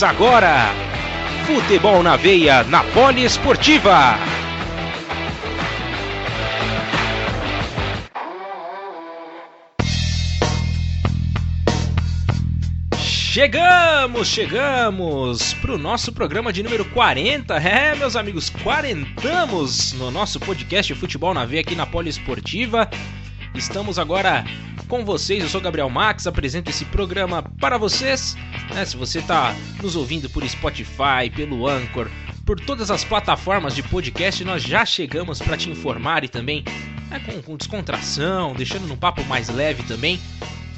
Começa agora! Futebol na veia na Poliesportiva. Chegamos, chegamos para o nosso programa de número 40. É, meus amigos, quarentamos no nosso podcast Futebol na Veia aqui na Poliesportiva. Estamos agora com vocês. Eu sou Gabriel Max, apresento esse programa para vocês. Né, se você está nos ouvindo por Spotify, pelo Anchor, por todas as plataformas de podcast, nós já chegamos para te informar e também né, com, com descontração, deixando num papo mais leve também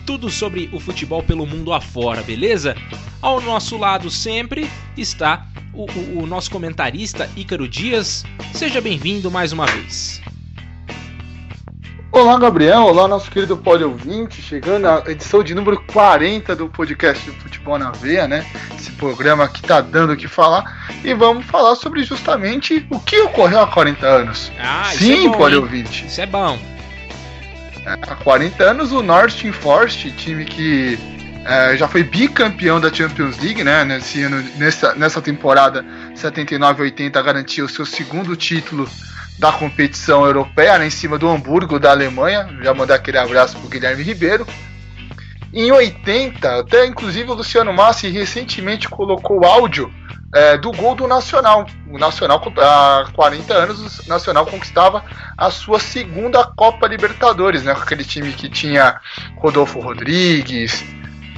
tudo sobre o futebol pelo mundo afora, beleza? Ao nosso lado sempre está o, o, o nosso comentarista Ícaro Dias. Seja bem-vindo mais uma vez. Olá, Gabriel. Olá, nosso querido poli ouvinte. Chegando à edição de número 40 do podcast do Futebol na Veia, né? Esse programa que tá dando o que falar. E vamos falar sobre justamente o que ocorreu há 40 anos. Ah, Sim, é bom, poli hein? ouvinte. Isso é bom. Há 40 anos, o North Forest, time que é, já foi bicampeão da Champions League, né? Nesse ano, nessa, nessa temporada 79-80, garantiu o seu segundo título da competição europeia, né, em cima do Hamburgo da Alemanha. Já mandar aquele abraço pro Guilherme Ribeiro. Em 80, até inclusive o Luciano Massi recentemente colocou áudio é, do gol do Nacional. O Nacional, há 40 anos, o Nacional conquistava a sua segunda Copa Libertadores, né? Com aquele time que tinha Rodolfo Rodrigues,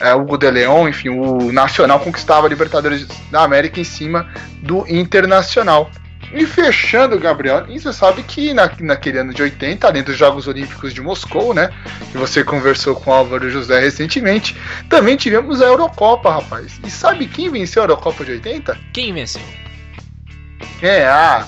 é, Hugo de Leon, enfim, o Nacional conquistava a Libertadores da América em cima do Internacional. E fechando, Gabriel, e você sabe que na, naquele ano de 80, além dos Jogos Olímpicos de Moscou, né? Que você conversou com o Álvaro José recentemente, também tivemos a Eurocopa, rapaz. E sabe quem venceu a Eurocopa de 80? Quem venceu? É a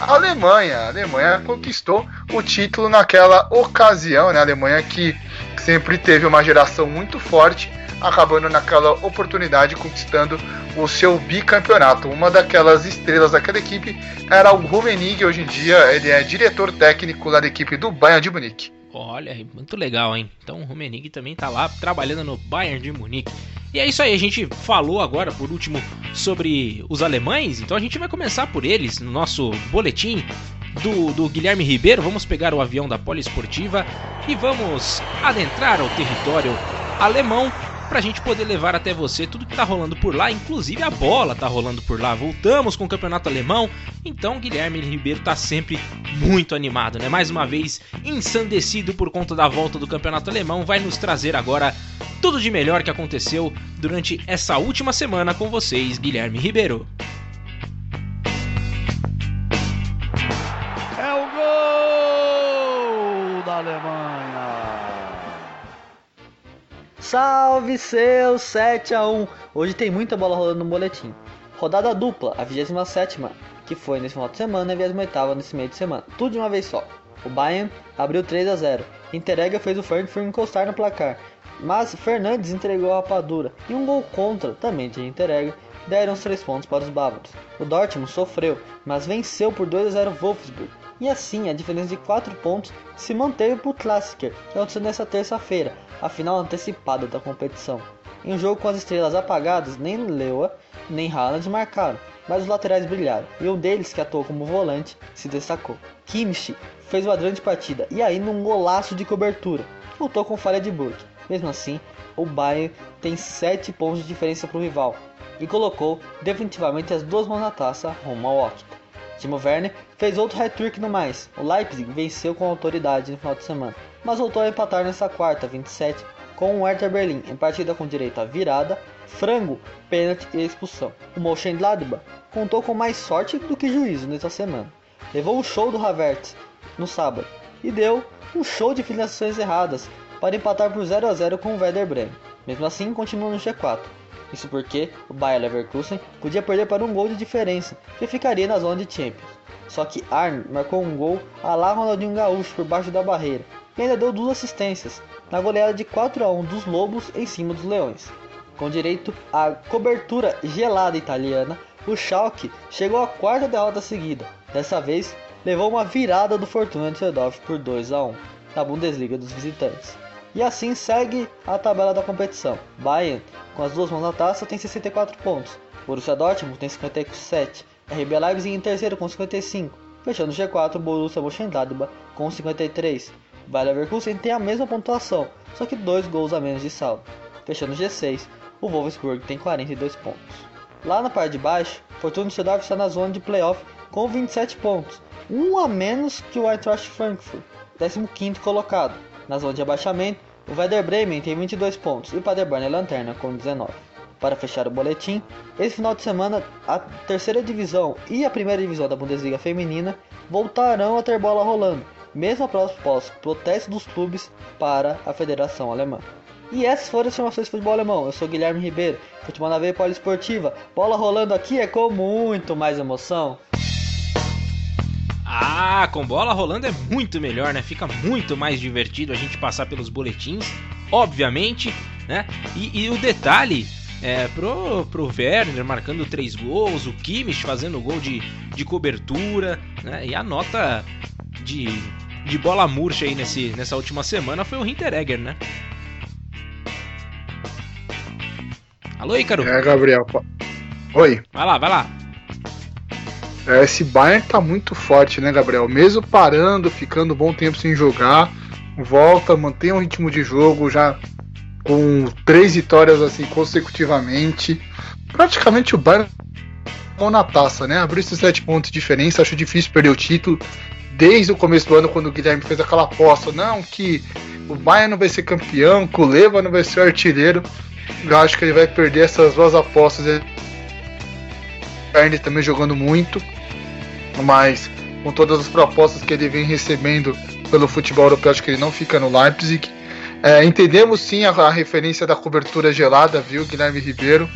a Alemanha. A Alemanha conquistou o título naquela ocasião, né? A Alemanha que sempre teve uma geração muito forte, acabando naquela oportunidade conquistando o seu bicampeonato. Uma daquelas estrelas daquela equipe era o Rummenigge, hoje em dia ele é diretor técnico lá da equipe do Bayern de Munique. Olha, muito legal, hein? Então o Rummenigge também tá lá trabalhando no Bayern de Munique. E é isso aí, a gente falou agora por último sobre os alemães, então a gente vai começar por eles no nosso boletim do, do Guilherme Ribeiro. Vamos pegar o avião da Poliesportiva e vamos adentrar ao território alemão pra gente poder levar até você tudo que tá rolando por lá, inclusive a bola tá rolando por lá. Voltamos com o campeonato alemão, então Guilherme Ribeiro tá sempre muito animado, né? Mais uma vez ensandecido por conta da volta do campeonato alemão, vai nos trazer agora tudo de melhor que aconteceu durante essa última semana com vocês, Guilherme Ribeiro. É o gol da Alemanha. Salve seus 7 a 1 Hoje tem muita bola rolando no boletim. Rodada dupla, a 27 que foi nesse final de semana e a 28 nesse meio de semana. Tudo de uma vez só. O Bayern abriu 3 a 0 Interega fez o Frankfurt encostar no placar. Mas Fernandes entregou a rapadura. E um gol contra, também de Interega, deram os 3 pontos para os bávaros. O Dortmund sofreu, mas venceu por 2 a 0 Wolfsburg. E assim, a diferença de 4 pontos se manteve para o Klassiker, que aconteceu nessa terça-feira, a final antecipada da competição. Em um jogo com as estrelas apagadas, nem Leua nem Haaland marcaram, mas os laterais brilharam, e um deles, que atuou como volante, se destacou. Kimmich fez uma grande partida, e aí num golaço de cobertura, lutou com falha de Burke. Mesmo assim, o Bayern tem 7 pontos de diferença para o rival, e colocou definitivamente as duas mãos na taça rumo ao Octa. Timo Werner fez outro hat-trick no mais. O Leipzig venceu com autoridade no final de semana, mas voltou a empatar nessa quarta, 27, com o Hertha Berlim em partida com direito à virada, frango, pênalti e expulsão. O Mönchengladbach contou com mais sorte do que juízo nessa semana. Levou o show do Havertz no sábado e deu um show de finalizações erradas para empatar por 0 a 0 com o Werder Bremen. Mesmo assim, continua no G4. Isso porque o Bayer Leverkusen podia perder para um gol de diferença, que ficaria na zona de Champions. Só que Arne marcou um gol a lá Ronaldinho Gaúcho por baixo da barreira e ainda deu duas assistências na goleada de 4 a 1 dos Lobos em cima dos Leões. Com direito à cobertura gelada italiana, o Schalke chegou à quarta derrota seguida. Dessa vez, levou uma virada do Fortuna Düsseldorf por 2 a 1 na Bundesliga dos visitantes. E assim segue a tabela da competição. Bayern, com as duas mãos na taça, tem 64 pontos. Borussia Dortmund tem 57. RB Leipzig em terceiro com 55. Fechando o G4, o Borussia Mönchengladbach com 53. Bayer Leverkusen tem a mesma pontuação, só que dois gols a menos de saldo. Fechando o G6, o Wolfsburg tem 42 pontos. Lá na parte de baixo, Fortuna Düsseldorf está na zona de playoff com 27 pontos, um a menos que o Eintracht Frankfurt, 15º colocado. Na zona de abaixamento, o Werder Bremen tem 22 pontos e o Paderborn é lanterna com 19. Para fechar o boletim, esse final de semana a terceira divisão e a primeira divisão da Bundesliga feminina voltarão a ter bola rolando, mesmo após protesto dos clubes para a Federação Alemã. E essas foram as informações de futebol alemão. Eu sou Guilherme Ribeiro, futebol na veia poliesportiva. Bola rolando aqui é com muito mais emoção. Ah, com bola rolando é muito melhor, né? Fica muito mais divertido a gente passar pelos boletins, obviamente, né? E, e o detalhe é pro, pro Werner marcando três gols, o Kimmich fazendo gol de, de cobertura, né? E a nota de, de bola murcha aí nesse, nessa última semana foi o Hinteregger, né? Alô, Ícaro? É, Gabriel. Oi. Vai lá, vai lá. É, esse Bayern tá muito forte, né, Gabriel? Mesmo parando, ficando um bom tempo sem jogar, volta, mantém um ritmo de jogo já com três vitórias assim consecutivamente. Praticamente o Bayern mão na taça, né? Abriu esses sete pontos de diferença, acho difícil perder o título. Desde o começo do ano, quando o Guilherme fez aquela aposta, não, que o Bayern não vai ser campeão, que o Leva não vai ser artilheiro. Eu acho que ele vai perder essas duas apostas. Ele também jogando muito, mas com todas as propostas que ele vem recebendo pelo futebol europeu, acho que ele não fica no Leipzig. É, entendemos sim a, a, referência da cobertura gelada, viu, Guilherme Ribeiro?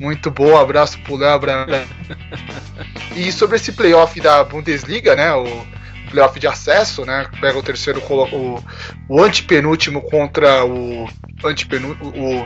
Muito boa, abraço pro Léo E sobre esse playoff da Bundesliga, né? O playoff de acesso, né? Pega o terceiro, o, o antepenúltimo contra o antepenúltimo, o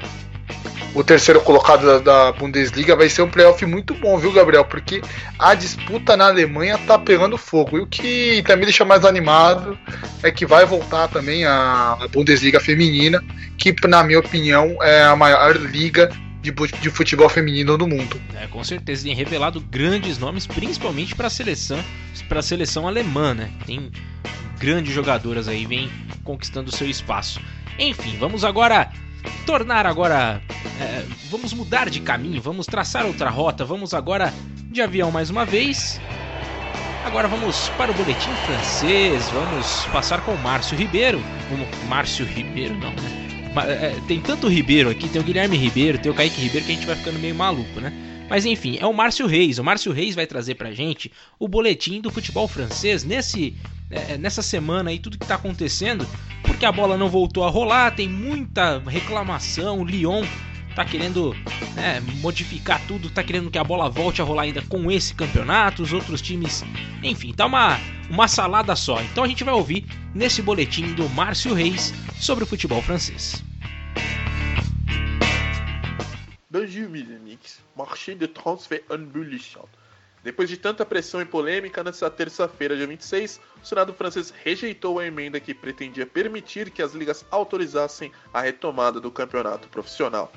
o terceiro colocado da, da, Bundesliga vai ser um playoff muito bom, viu, Gabriel? Porque a disputa na Alemanha tá pegando fogo. E o que também deixa mais animado é que vai voltar também a, a Bundesliga feminina, que, na minha opinião, é a maior liga de, de futebol feminino do mundo. É, com certeza tem revelado grandes nomes, principalmente para a seleção, seleção alemã, né? Tem grandes jogadoras aí vem conquistando seu espaço. Enfim, vamos agora tornar agora. É, vamos mudar de caminho, vamos traçar outra rota, vamos agora de avião mais uma vez. Agora vamos para o boletim francês, vamos passar com o Márcio Ribeiro. Márcio Ribeiro não, né? É, tem tanto Ribeiro aqui, tem o Guilherme Ribeiro, tem o Kaique Ribeiro que a gente vai ficando meio maluco, né? Mas enfim, é o Márcio Reis. O Márcio Reis vai trazer pra gente o boletim do futebol francês nesse é, nessa semana aí, tudo que tá acontecendo, porque a bola não voltou a rolar, tem muita reclamação. O Lyon tá querendo né, modificar tudo, tá querendo que a bola volte a rolar ainda com esse campeonato, os outros times, enfim, tá uma, uma salada só. Então a gente vai ouvir nesse boletim do Márcio Reis sobre o futebol francês. Bonjour, amis. Marché de transfert embellichant. Depois de tanta pressão e polêmica, nesta terça-feira, dia 26, o Senado francês rejeitou a emenda que pretendia permitir que as ligas autorizassem a retomada do campeonato profissional.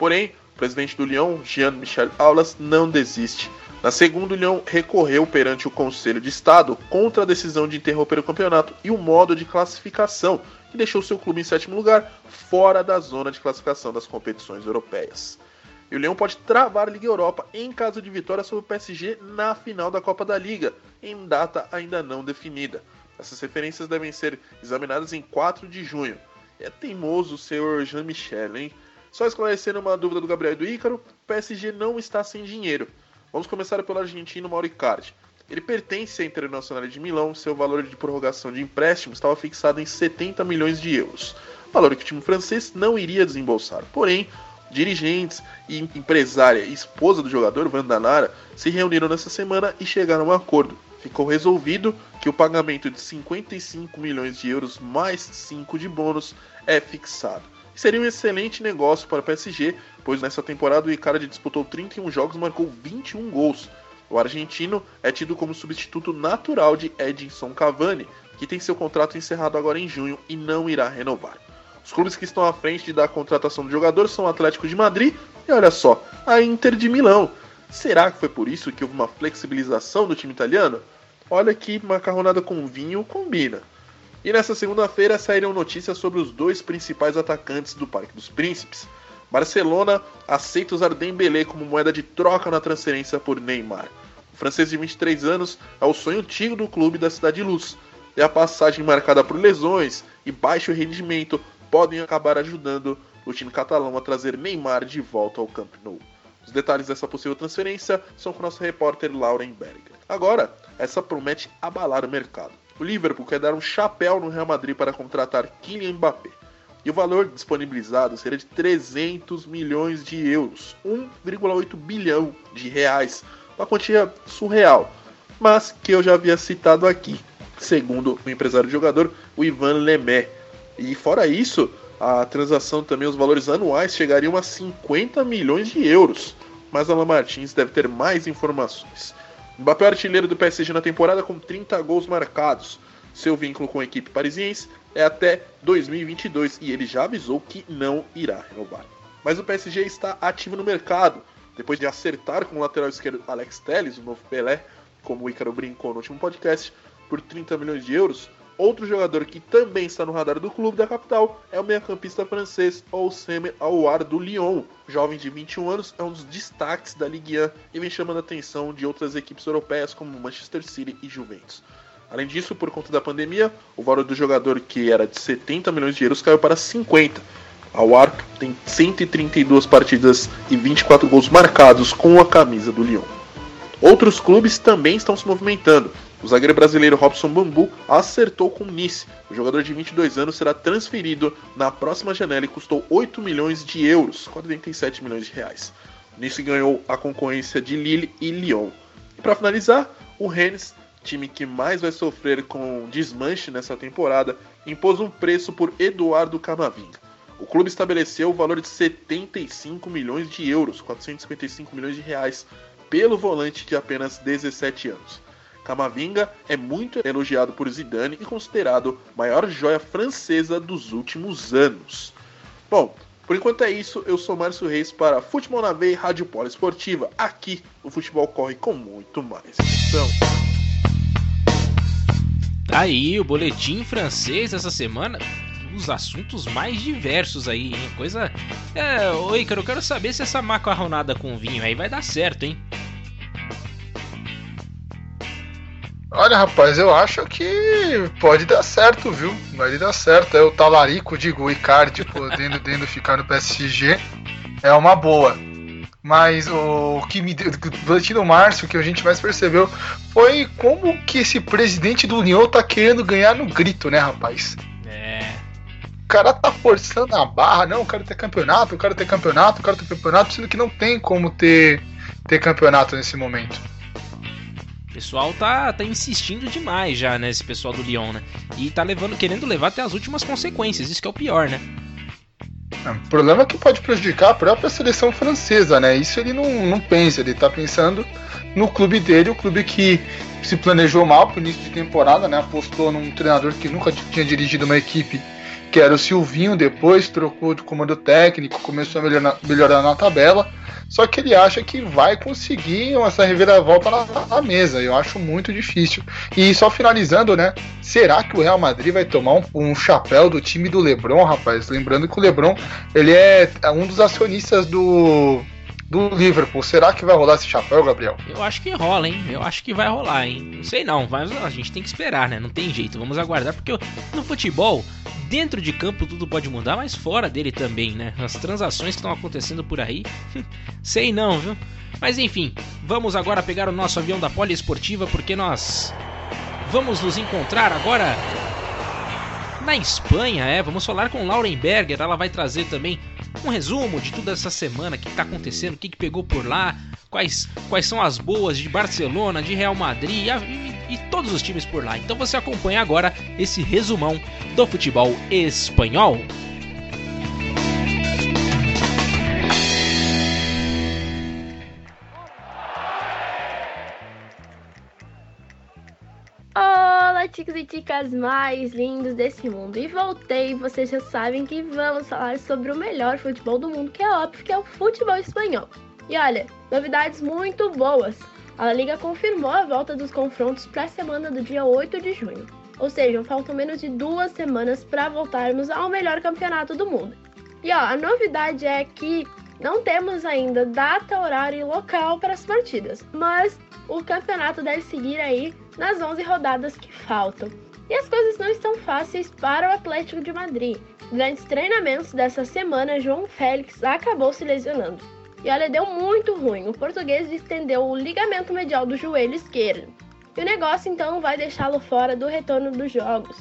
Porém, o presidente do Lyon, Jean-Michel Aulas, não desiste. Na segunda, o Lyon recorreu perante o Conselho de Estado contra a decisão de interromper o campeonato e o modo de classificação, que deixou seu clube em sétimo lugar, fora da zona de classificação das competições europeias. E o Leão pode travar a Liga Europa em caso de vitória sobre o PSG na final da Copa da Liga, em data ainda não definida. Essas referências devem ser examinadas em 4 de junho. É teimoso o senhor Jean-Michel, hein? Só esclarecendo uma dúvida do Gabriel e do Ícaro, o PSG não está sem dinheiro. Vamos começar pelo argentino Mauro Icardi. Ele pertence à Internacional de Milão, seu valor de prorrogação de empréstimo estava fixado em 70 milhões de euros, valor que o time francês não iria desembolsar. Porém, dirigentes e empresária e esposa do jogador, Vandanara, se reuniram nessa semana e chegaram a um acordo. Ficou resolvido que o pagamento de 55 milhões de euros mais 5 de bônus é fixado. Seria um excelente negócio para o PSG, pois nessa temporada o Icardi disputou 31 jogos e marcou 21 gols. O argentino é tido como substituto natural de Edinson Cavani, que tem seu contrato encerrado agora em junho e não irá renovar. Os clubes que estão à frente da contratação do jogador são o Atlético de Madrid e olha só, a Inter de Milão. Será que foi por isso que houve uma flexibilização do time italiano? Olha que macarronada com vinho combina. E nessa segunda-feira saíram notícias sobre os dois principais atacantes do Parque dos Príncipes. Barcelona aceita usar Dembélé como moeda de troca na transferência por Neymar. O francês de 23 anos é o sonho antigo do clube da Cidade de Luz. E a passagem marcada por lesões e baixo rendimento podem acabar ajudando o time catalão a trazer Neymar de volta ao Camp Nou. Os detalhes dessa possível transferência são com o nosso repórter Lauren Berger. Agora, essa promete abalar o mercado. O Liverpool quer dar um chapéu no Real Madrid para contratar Kylian Mbappé. E o valor disponibilizado seria de 300 milhões de euros, 1,8 bilhão de reais, uma quantia surreal, mas que eu já havia citado aqui, segundo o empresário do jogador, o Ivan Lemé. E fora isso, a transação também, os valores anuais chegariam a 50 milhões de euros. Mas Alan Martins deve ter mais informações. Mbappé é artilheiro do PSG na temporada com 30 gols marcados. Seu vínculo com a equipe parisiense é até 2022 e ele já avisou que não irá renovar. Mas o PSG está ativo no mercado. Depois de acertar com o lateral esquerdo Alex Telles, o novo Pelé, como o Ícaro brincou no último podcast, por 30 milhões de euros, outro jogador que também está no radar do clube da capital é o meio-campista francês Oussem Aouar do Lyon. Jovem de 21 anos é um dos destaques da Ligue 1 e vem chamando a atenção de outras equipes europeias como Manchester City e Juventus. Além disso, por conta da pandemia, o valor do jogador que era de 70 milhões de euros caiu para 50. Aouar tem 132 partidas e 24 gols marcados com a camisa do Lyon. Outros clubes também estão se movimentando. O zagueiro brasileiro Robson Bambu acertou com Nice. O jogador de 22 anos será transferido na próxima janela e custou 8 milhões de euros, 47 milhões de reais. Nice ganhou a concorrência de Lille e Lyon. E para finalizar, o Rennes, time que mais vai sofrer com desmanche nessa temporada, impôs um preço por Eduardo Camavinga. O clube estabeleceu o valor de 75 milhões de euros, 455 milhões de reais, pelo volante de apenas 17 anos. Camavinga é muito elogiado por Zidane e considerado maior joia francesa dos últimos anos. Bom, por enquanto é isso. Eu sou Márcio Reis para Futebol na Veia e Rádio Polo Esportiva. Aqui o futebol corre com muito mais emoção. Tá aí o boletim francês essa semana. Os assuntos mais diversos aí, hein? Coisa. É, oi, cara, eu quero saber se essa macarronada com vinho aí vai dar certo, hein? Olha, rapaz, eu acho que pode dar certo, viu? Pode dar certo. É o talarico, digo, o Icardi podendo, podendo ficar no PSG é uma boa. Mas o que me deu, durante o Márcio, que a gente mais percebeu foi como que esse presidente do União tá querendo ganhar no grito, né, rapaz? É. O cara tá forçando a barra, não, eu quero ter campeonato, eu quero ter campeonato, eu quero ter campeonato, sendo que não tem como ter, ter campeonato nesse momento. Pessoal tá, tá insistindo demais já, né? Esse pessoal do Lyon, né? E tá levando, querendo levar até as últimas consequências, isso que é o pior, né? O problema é que pode prejudicar a própria seleção francesa, né? Isso ele não, não pensa, ele tá pensando no clube dele, o clube que se planejou mal pro início de temporada, né? Apostou num treinador que nunca tinha dirigido uma equipe, que era o Silvinho, depois trocou de comando técnico, começou a melhorar, melhorar na tabela. Só que ele acha que vai conseguir essa reviravolta na, na, mesa. Eu acho muito difícil. E só finalizando, né? Será que o Real Madrid vai tomar um, um chapéu do time do LeBron, rapaz? Lembrando que o LeBron ele é um dos acionistas do do Liverpool. Será que vai rolar esse chapéu, Gabriel? Eu acho que rola, hein? Eu acho que vai rolar, hein? Não sei não, mas a gente tem que esperar, né? Não tem jeito. Vamos aguardar, porque no futebol, dentro de campo tudo pode mudar, mas fora dele também, né? As transações que estão acontecendo por aí, sei não, viu? Mas enfim, vamos agora pegar o nosso avião da Poliesportiva, porque nós vamos nos encontrar agora na Espanha, é. Vamos falar com Lauren Berger, ela vai trazer também um resumo de toda essa semana, o que está acontecendo, o que, que, pegou por lá, quais, quais são as boas de Barcelona, de Real Madrid e, e, e todos os times por lá. Então você acompanha agora esse resumão do futebol espanhol. Ticos e ticas mais lindos desse mundo. E voltei, vocês já sabem que vamos falar sobre o melhor futebol do mundo, que é óbvio que é o futebol espanhol. E olha, novidades muito boas. A Liga confirmou a volta dos confrontos para a semana do dia 8 de junho. Ou seja, faltam menos de duas semanas para voltarmos ao melhor campeonato do mundo. E ó, a novidade é que não temos ainda data, horário e local para as partidas, mas o campeonato deve seguir aí nas 11 rodadas que faltam. E as coisas não estão fáceis para o Atlético de Madrid. Durante os treinamentos dessa semana, João Félix acabou se lesionando. E olha, deu muito ruim. O português estendeu o ligamento medial do joelho esquerdo. E o negócio então vai deixá-lo fora do retorno dos jogos.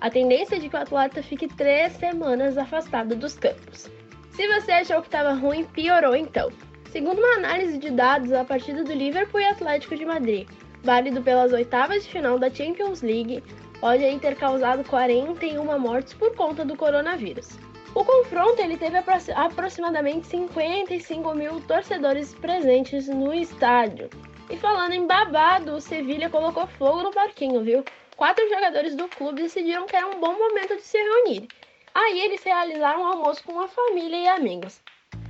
A tendência é de que o atleta fique três semanas afastado dos campos. Se você achou que estava ruim, piorou então. Segundo uma análise de dados, a partida do Liverpool e Atlético de Madrid, válido pelas oitavas de final da Champions League, pode aí ter causado 41 mortes por conta do coronavírus. O confronto ele teve aproximadamente 55 mil torcedores presentes no estádio. E falando em babado, o Sevilha colocou fogo no parquinho, viu? Quatro jogadores do clube decidiram que era um bom momento de se reunir. Aí eles realizaram um almoço com a família e amigos.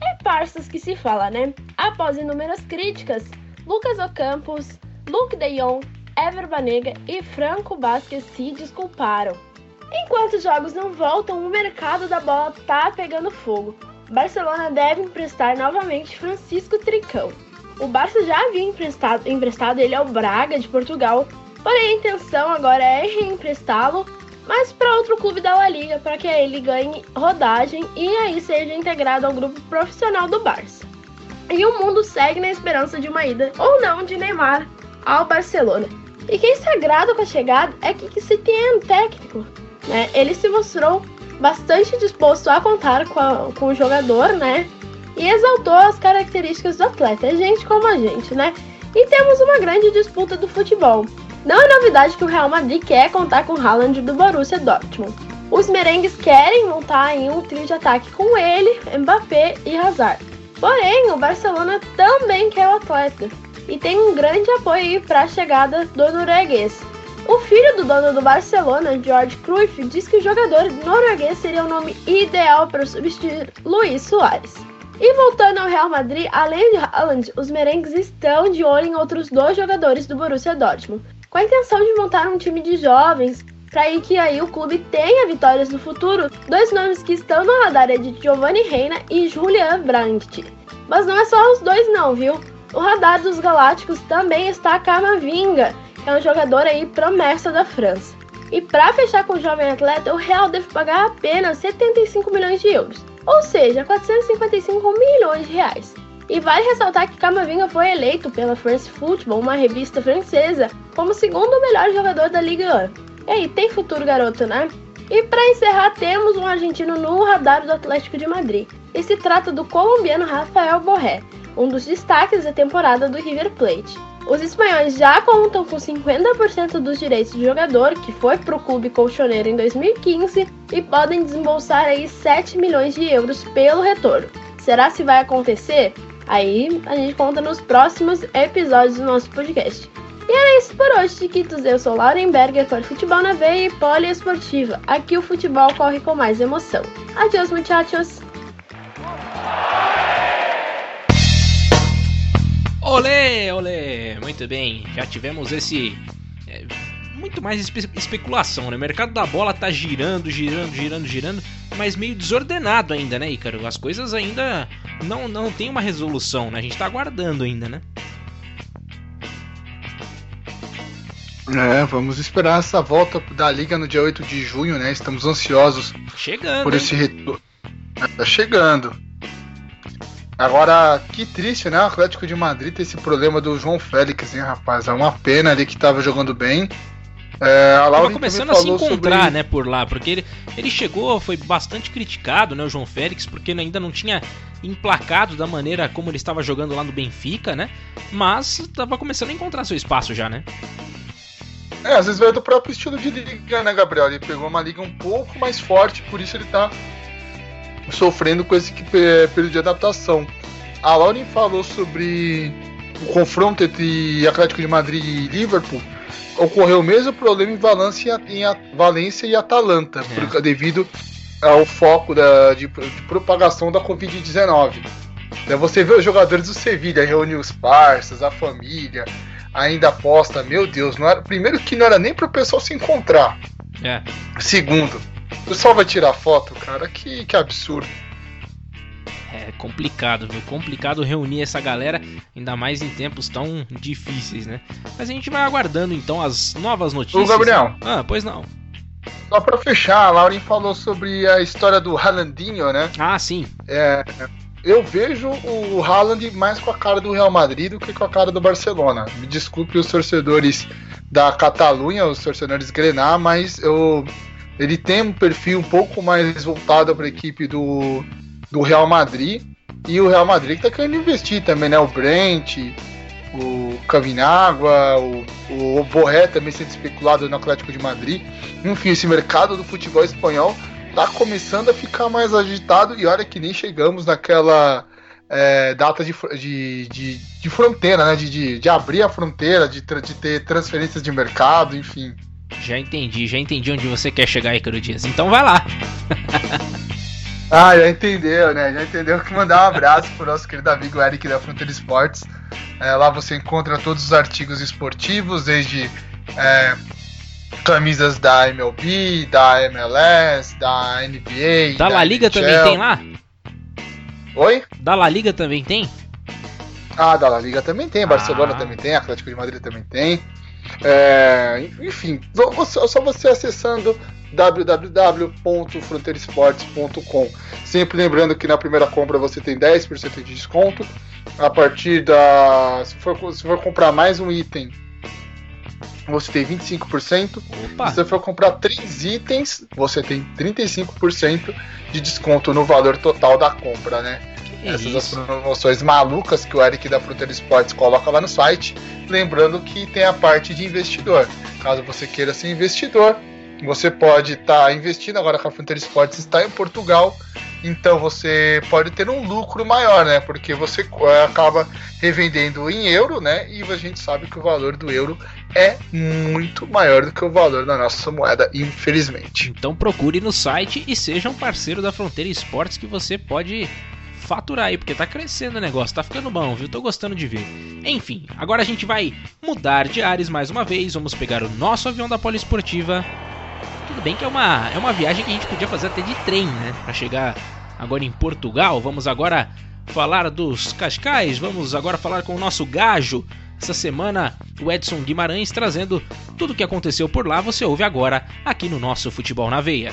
É parças que se fala, né? Após inúmeras críticas, Lucas Ocampos, Luke de Jong, Ever Banega e Franco Basques se desculparam. Enquanto os jogos não voltam, o mercado da bola tá pegando fogo. Barcelona deve emprestar novamente Francisco Tricão. O Barça já havia emprestado, emprestado ele ao Braga de Portugal, porém a intenção agora é reemprestá-lo, mas para outro clube da La Liga, para que ele ganhe rodagem e aí seja integrado ao grupo profissional do Barça. E o mundo segue na esperança de uma ida ou não de Neymar ao Barcelona. E quem se agrada com a chegada é que, se tem um técnico né? Ele se mostrou bastante disposto a contar com, a, com o jogador, né? E exaltou as características do atleta, é gente como a gente, né? E temos uma grande disputa do futebol. Não é novidade que o Real Madrid quer contar com o Haaland do Borussia Dortmund. Os merengues querem montar em um trio de ataque com ele, Mbappé e Hazard. Porém, o Barcelona também quer o atleta e tem um grande apoio para a chegada do norueguês. O filho do dono do Barcelona, George Cruyff, diz que o jogador norueguês seria o nome ideal para substituir Luiz Soares. E voltando ao Real Madrid, além de Haaland, os merengues estão de olho em outros dois jogadores do Borussia Dortmund, com a intenção de montar um time de jovens para que aí o clube tenha vitórias no futuro. Dois nomes que estão no radar é de Giovanni Reina e Julian Brandt. Mas não é só os dois não, viu? O radar dos Galácticos também está a Camavinga, é um jogador aí promessa da França. E para fechar com o jovem atleta, o Real deve pagar apenas 75 milhões de euros, ou seja, 455 milhões de reais. E vale ressaltar que Camavinga foi eleito pela France Football, uma revista francesa, como segundo melhor jogador da Liga 1. E aí, tem futuro garoto, né? E para encerrar, temos um argentino no radar do Atlético de Madrid. E se trata do colombiano Rafael Borré, um dos destaques da temporada do River Plate. Os espanhóis já contam com 50% dos direitos de jogador, que foi para o clube colchoneiro em 2015, e podem desembolsar aí 7 milhões de euros pelo retorno. Será se vai acontecer? Aí a gente conta nos próximos episódios do nosso podcast. E era isso por hoje, Chiquitos. Eu sou Lauren Berger para Futebol na Veia e Poliesportiva. Aqui o futebol corre com mais emoção. Adeus, muchachos! Olê, olê! Muito bem, já tivemos esse. É, muito mais espe especulação, né? O mercado da bola tá girando, girando, girando, girando, mas meio desordenado ainda, né, Ícaro? As coisas ainda não, não tem uma resolução, né? A gente tá aguardando ainda, né? É, vamos esperar essa volta da liga no dia 8 de junho, né? Estamos ansiosos chegando, por esse retorno. Tá chegando. Agora, que triste, né? O Atlético de Madrid ter esse problema do João Félix, hein, rapaz? É uma pena ali que tava jogando bem. É, a Tava começando a se encontrar, sobre... né, por lá, porque ele, ele chegou, foi bastante criticado, né, o João Félix, porque ele ainda não tinha emplacado da maneira como ele estava jogando lá no Benfica, né, mas estava começando a encontrar seu espaço já, né. É, às vezes veio do próprio estilo de liga, né, Gabriel? Ele pegou uma liga um pouco mais forte, por isso ele tá sofrendo com esse período de adaptação. A Lauren falou sobre o confronto entre Atlético de Madrid e Liverpool. ocorreu o mesmo problema em Valência, em Valência e Atalanta, é. devido ao foco da, de, de propagação da Covid-19. Então você vê os jogadores do Sevilha reunir os parceiros, a família, ainda aposta, meu Deus, não era, primeiro que não era nem para o pessoal se encontrar. É. Segundo, o pessoal vai tirar foto, cara, que, que absurdo. É complicado, viu? Complicado reunir essa galera, ainda mais em tempos tão difíceis, né? Mas a gente vai aguardando então as novas notícias. Ô, Gabriel. Ah, pois não. Só pra fechar, a Lauren falou sobre a história do Haalandinho, né? Ah, sim. É, eu vejo o Haaland mais com a cara do Real Madrid do que com a cara do Barcelona. Me desculpe os torcedores da Catalunha, os torcedores Grenar, mas eu, ele tem um perfil um pouco mais voltado para a equipe do, do Real Madrid. E o Real Madrid está querendo investir também, né? O Brent, o Cavinagua, o, o Borré também sendo especulado no Atlético de Madrid. Enfim, esse mercado do futebol espanhol tá começando a ficar mais agitado e olha que nem chegamos naquela é, data de, de, de, de, fronteira, né? De, de, de, abrir a fronteira, de, de ter transferências de mercado, enfim. Já entendi, já entendi onde você quer chegar, Icaro Dias. Então vai lá. ah, já entendeu, né? Já entendeu que mandar um abraço pro nosso querido amigo Eric da Fronteira Esportes. É, lá você encontra todos os artigos esportivos, desde é, camisas da MLB, da MLS, da NBA. Da, da La Liga NHL. também tem lá? Oi? Da La Liga também tem? Ah, da La Liga também tem, Barcelona ah. também tem, Atlético de Madrid também tem. É, enfim, só você acessando www.fronteiresportes.com. Sempre lembrando que na primeira compra você tem 10% de desconto. A partir da. Se for, se for comprar mais um item você tem 25%. Opa. Se você for comprar 3 itens, você tem 35% de desconto no valor total da compra, né? Que Essas as promoções malucas que o Eric da Fronteira Esportes coloca lá no site. Lembrando que tem a parte de investidor. Caso você queira ser investidor, você pode estar tá investindo agora que a Fronteira Esportes está em Portugal então você pode ter um lucro maior, né? Porque você eh, acaba revendendo em euro, né? E a gente sabe que o valor do euro é muito maior do que o valor da nossa moeda, infelizmente. Então procure no site e seja um parceiro da Fronteira Esportes que você pode faturar aí, porque tá crescendo o negócio, tá ficando bom, viu? Tô gostando de ver. Enfim, agora a gente vai mudar de ares mais uma vez, vamos pegar o nosso avião da Poliesportiva tudo bem que é uma, é uma viagem que a gente podia fazer até de trem, né? Para chegar agora em Portugal. Vamos agora falar dos Cascais, vamos agora falar com o nosso gajo. Essa semana, o Edson Guimarães trazendo tudo o que aconteceu por lá. Você ouve agora aqui no nosso Futebol na Veia.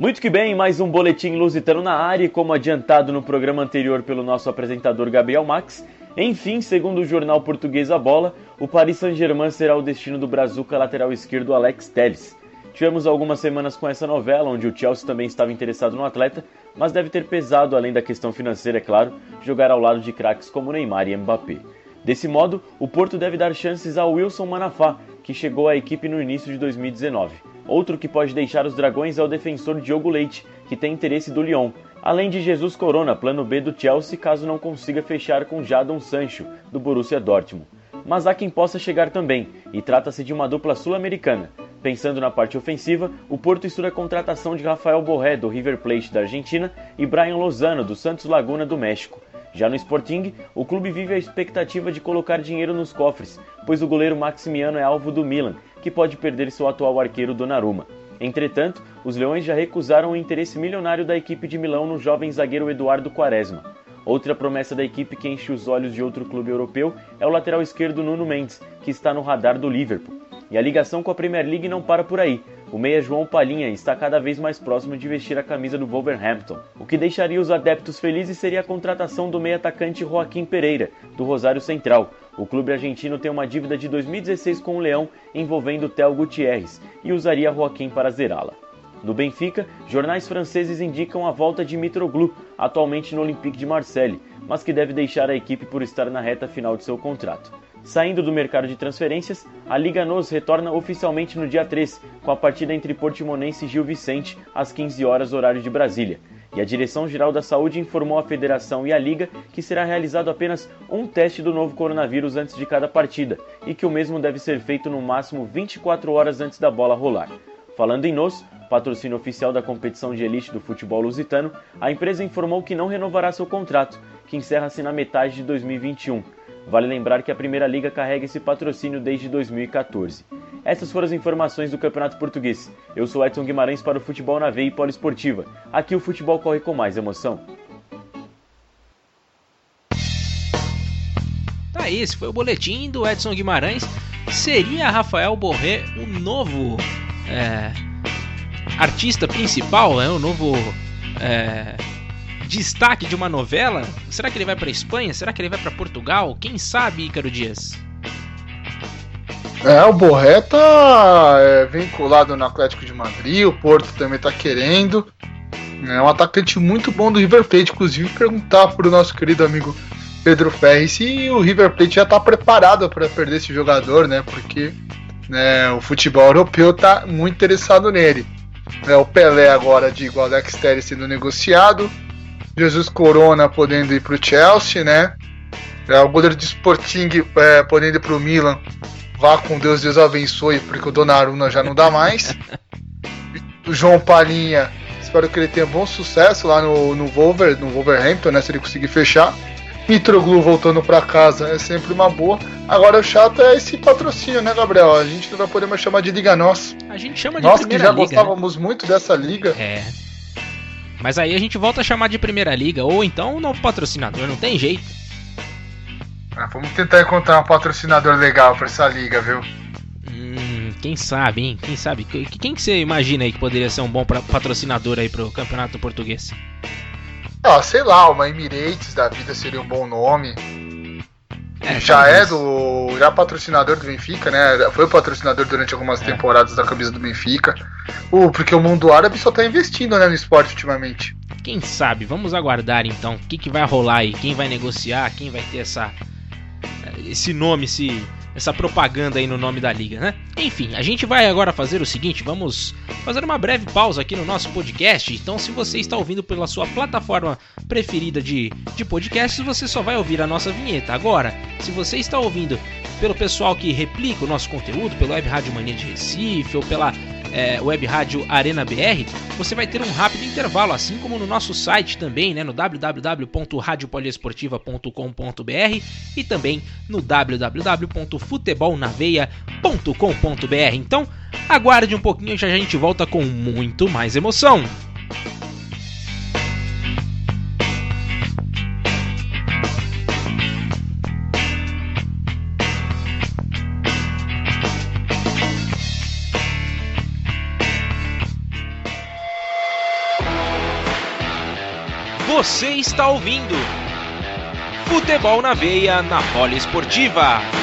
Muito que bem, mais um boletim lusitano na área, como adiantado no programa anterior pelo nosso apresentador Gabriel Max. Enfim, segundo o jornal português A Bola, o Paris Saint-Germain será o destino do brazuca lateral esquerdo Alex Telles. Tivemos algumas semanas com essa novela, onde o Chelsea também estava interessado no atleta, mas deve ter pesado, além da questão financeira, é claro, jogar ao lado de craques como Neymar e Mbappé. Desse modo, o Porto deve dar chances ao Wilson Manafá, que chegou à equipe no início de 2019. Outro que pode deixar os dragões é o defensor Diogo Leite, que tem interesse do Lyon, além de Jesus Corona, plano B do Chelsea caso não consiga fechar com Jadon Sancho, do Borussia Dortmund mas há quem possa chegar também, e trata-se de uma dupla sul-americana. Pensando na parte ofensiva, o Porto estuda a contratação de Rafael Borré, do River Plate da Argentina, e Brian Lozano, do Santos Laguna do México. Já no Sporting, o clube vive a expectativa de colocar dinheiro nos cofres, pois o goleiro Maximiano é alvo do Milan, que pode perder seu atual arqueiro Donnarumma. Entretanto, os Leões já recusaram o interesse milionário da equipe de Milão no jovem zagueiro Eduardo Quaresma. Outra promessa da equipe que enche os olhos de outro clube europeu é o lateral esquerdo Nuno Mendes, que está no radar do Liverpool. E a ligação com a Premier League não para por aí. O meia João Palhinha está cada vez mais próximo de vestir a camisa do Wolverhampton. O que deixaria os adeptos felizes seria a contratação do meia atacante Joaquim Pereira, do Rosário Central. O clube argentino tem uma dívida de 2016 com o Leão envolvendo Theo Gutierrez e usaria Joaquim para zerá-la. No Benfica, jornais franceses indicam a volta de Mitroglou, atualmente no Olympique de Marseille, mas que deve deixar a equipe por estar na reta final de seu contrato. Saindo do mercado de transferências, a Liga NOS retorna oficialmente no dia 3, com a partida entre Portimonense e Gil Vicente, às 15 horas horário de Brasília. e a Direção-Geral da Saúde informou a federação e a liga que será realizado apenas um teste do novo coronavírus antes de cada partida e que o mesmo deve ser feito no máximo 24 horas antes da bola rolar. Falando em NOS, patrocínio oficial da competição de elite do futebol lusitano, a empresa informou que não renovará seu contrato, que encerra-se na metade de 2021. Vale lembrar que a Primeira Liga carrega esse patrocínio desde 2014. Essas foram as informações do Campeonato Português. Eu sou Edson Guimarães para o Futebol na Veia e Poliesportiva. Aqui o futebol corre com mais emoção. Tá aí, esse foi o boletim do Edson Guimarães. Seria Rafael Borré o novo é, artista principal, né? o novo é, destaque de uma novela? Será que ele vai para Espanha? Será que ele vai para Portugal? Quem sabe, Ícaro Dias? É, o Borré tá é, vinculado no Atlético de Madrid, o Porto também tá querendo. É um atacante muito bom do River Plate, inclusive perguntar pro nosso querido amigo Pedro Ferri se o River Plate já tá preparado para perder esse jogador, né? Porque né, o futebol europeu tá muito interessado nele. É, o Pelé agora, digo, Alex Telles sendo negociado, Jesus Corona podendo ir pro Chelsea, né? É, o goleiro de Sporting é, podendo ir pro Milan Vá com Deus, Deus abençoe, porque o Donnarumma já não dá mais. o João Palinha, espero que ele tenha bom sucesso lá no, no, Wolver, no Wolverhampton, né? Se ele conseguir fechar. Mitroglou voltando para casa é sempre uma boa. Agora o chato é esse patrocínio, né, Gabriel? A gente não vai poder mais chamar de Liga Nós. A gente chama de Nós que já liga, gostávamos né? muito dessa liga. É. Mas aí a gente volta a chamar de Primeira Liga, ou então um novo patrocinador, não tem jeito. Ah, vamos tentar encontrar um patrocinador legal para essa liga, viu? Hum, quem sabe, hein? Quem sabe? Quem que você imagina aí que poderia ser um bom patrocinador aí pro campeonato português? Ah, sei lá, uma Emirates da vida seria um bom nome. É, já é do. Já é patrocinador do Benfica, né? Foi patrocinador durante algumas é. temporadas da camisa do Benfica. Uh, porque o mundo árabe só tá investindo né, no esporte ultimamente. Quem sabe? Vamos aguardar então. O que, que vai rolar aí? Quem vai negociar? Quem vai ter essa esse nome, esse, essa propaganda aí no nome da liga, né? Enfim, a gente vai agora fazer o seguinte, vamos fazer uma breve pausa aqui no nosso podcast. Então, se você está ouvindo pela sua plataforma preferida de, de podcasts, você só vai ouvir a nossa vinheta. Agora, se você está ouvindo pelo pessoal que replica o nosso conteúdo, pelo Web Rádio Mania de Recife ou pela é, Web Rádio Arena BR, você vai ter um rápido intervalo, assim como no nosso site também, né, no www.radiopoliesportiva.com.br e também no www.futebolnaveia.com.br. Então, aguarde um pouquinho, já a gente volta com muito mais emoção. Você está ouvindo Futebol na Veia na Poliesportiva.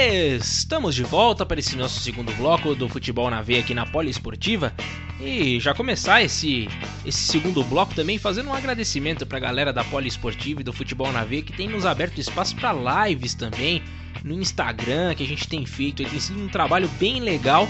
Estamos de volta para esse nosso segundo bloco do Futebol na Veia aqui na Poliesportiva. E já começar esse, esse segundo bloco também fazendo um agradecimento para a galera da Poliesportiva e do Futebol na Veia que tem nos aberto espaço para lives também no Instagram que a gente tem feito. Tem sido um trabalho bem legal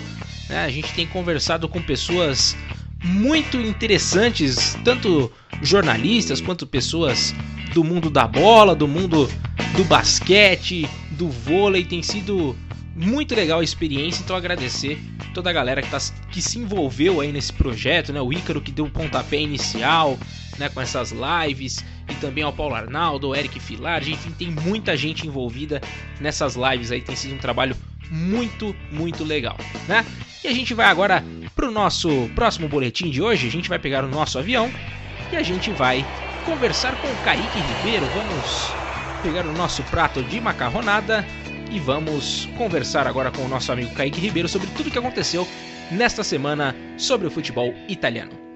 né? A gente tem conversado com pessoas muito interessantes, tanto jornalistas quanto pessoas do mundo da bola, do mundo do basquete, do vôlei. Tem sido muito legal a experiência, então agradecer toda a galera que, tá, que se envolveu aí nesse projeto, né? O Ícaro que deu o pontapé inicial, né? Com essas lives e também ao Paulo Arnaldo, ao Eric Filar, enfim, tem muita gente envolvida nessas lives aí, tem sido um trabalho muito, muito legal, né? E a gente vai agora pro nosso próximo boletim de hoje. A gente vai pegar o nosso avião e a gente vai conversar com o Kaique Ribeiro. Vamos pegar o nosso prato de macarronada e vamos conversar agora com o nosso amigo Kaique Ribeiro sobre tudo o que aconteceu nesta semana sobre o futebol italiano.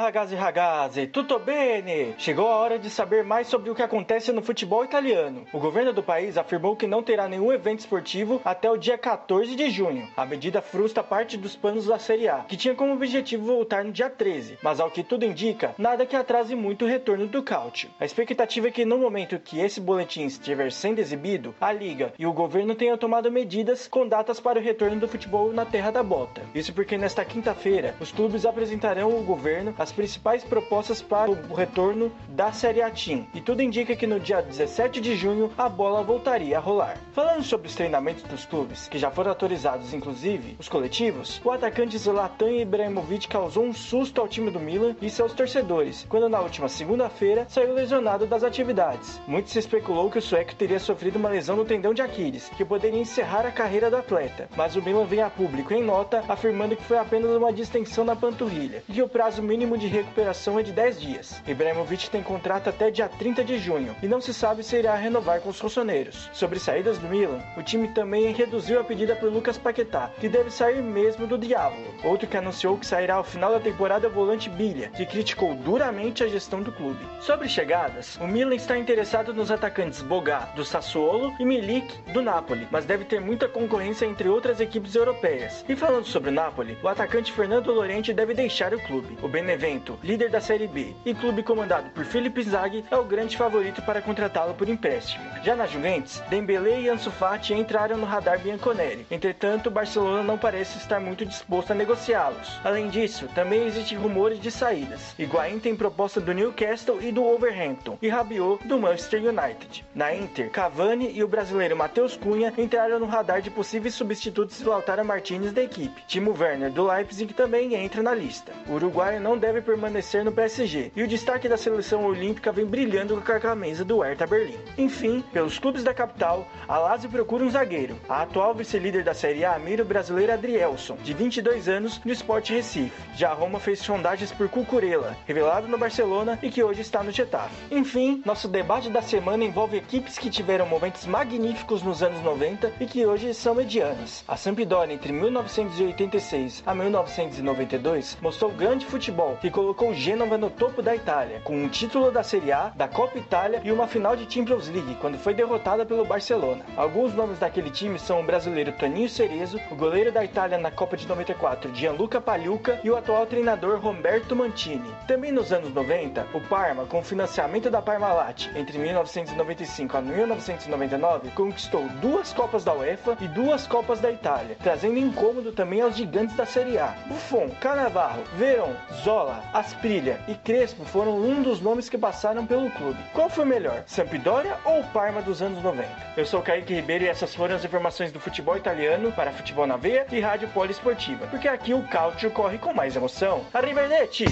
Ragazzi ragazzi, tutto bene? Chegou a hora de saber mais sobre o que acontece no futebol italiano. O governo do país afirmou que não terá nenhum evento esportivo até o dia 14 de junho. A medida frustra parte dos planos da Série A, que tinha como objetivo voltar no dia 13, mas ao que tudo indica, nada que atrase muito o retorno do Cautio. A expectativa é que no momento que esse boletim estiver sendo exibido, a liga e o governo tenham tomado medidas com datas para o retorno do futebol na terra da bota. Isso porque nesta quinta-feira, os clubes apresentarão ao governo as principais propostas para o retorno da Série A Team, e tudo indica que no dia 17 de junho a bola voltaria a rolar. Falando sobre os treinamentos dos clubes, que já foram autorizados inclusive os coletivos, o atacante Zlatan Ibrahimovic causou um susto ao time do Milan e seus torcedores, quando na última segunda-feira saiu lesionado das atividades. Muito se especulou que o sueco teria sofrido uma lesão no tendão de Aquiles, que poderia encerrar a carreira do atleta, mas o Milan vem a público em nota afirmando que foi apenas uma distensão na panturrilha e que o prazo mínimo de recuperação é de 10 dias. Ibrahimovic tem contrato até dia 30 de junho e não se sabe se irá renovar com os rossoneiros. Sobre saídas do Milan, o time também reduziu a pedida por Lucas Paquetá, que deve sair mesmo do Diavolo. Outro que anunciou que sairá ao final da temporada é o volante Bilha, que criticou duramente a gestão do clube. Sobre chegadas, o Milan está interessado nos atacantes Bogá, do Sassuolo, e Milik, do Napoli, mas deve ter muita concorrência entre outras equipes europeias. E falando sobre o Napoli, o atacante Fernando Lorente deve deixar o clube. O Benevento, líder da Série B, e clube comandado por Felipe Inzaghi, é o grande favorito para contratá-lo por empréstimo. Já na Juventus, Dembélé e Ansu Fati entraram no radar Bianconeri. Entretanto, o Barcelona não parece estar muito disposto a negociá-los. Além disso, também existem rumores de saídas. Higuaín tem proposta do Newcastle e do Wolverhampton, e Rabiot do Manchester United. Na Inter, Cavani e o brasileiro Matheus Cunha entraram no radar de possíveis substitutos de Lautaro Martinez da equipe. Timo Werner do Leipzig também entra na lista. O uruguaio não deve permanecer no PSG, e o destaque da seleção olímpica vem brilhando com a camisa do Hertha Berlim. Enfim, pelos clubes da capital, a Lazio procura um zagueiro. A atual vice-líder da Série A mira o brasileiro Adrielson, de 22 anos, do Sport Recife. Já a Roma fez sondagens por Cucurella, revelado no Barcelona e que hoje está no Getafe. Enfim, nosso debate da semana envolve equipes que tiveram momentos magníficos nos anos 90 e que hoje são medianas. A Sampdoria entre 1986 a 1992 mostrou grande futebol que colocou o no topo da Itália, com um título da Série A, da Copa Itália e uma final de Champions League, quando foi derrotada pelo Barcelona. Alguns nomes daquele time são o brasileiro Toninho Cerezo, o goleiro da Itália na Copa de 94 Gianluca Pagliuca e o atual treinador Roberto Mantini. Também nos anos 90, o Parma, com o financiamento da Parmalat entre 1995 a 1999, conquistou duas Copas da UEFA e duas Copas da Itália, trazendo incômodo também aos gigantes da Série A. Buffon, Cannavaro, Veron, Zola, Asprilha e Crespo foram um dos nomes que passaram pelo clube. Qual foi melhor, Sampdoria ou Parma dos anos 90? Eu sou Kaique Ribeiro e essas foram as informações do futebol italiano para Futebol na Veia e Rádio Poliesportiva, porque aqui o Cautio corre com mais emoção. Arrivederci!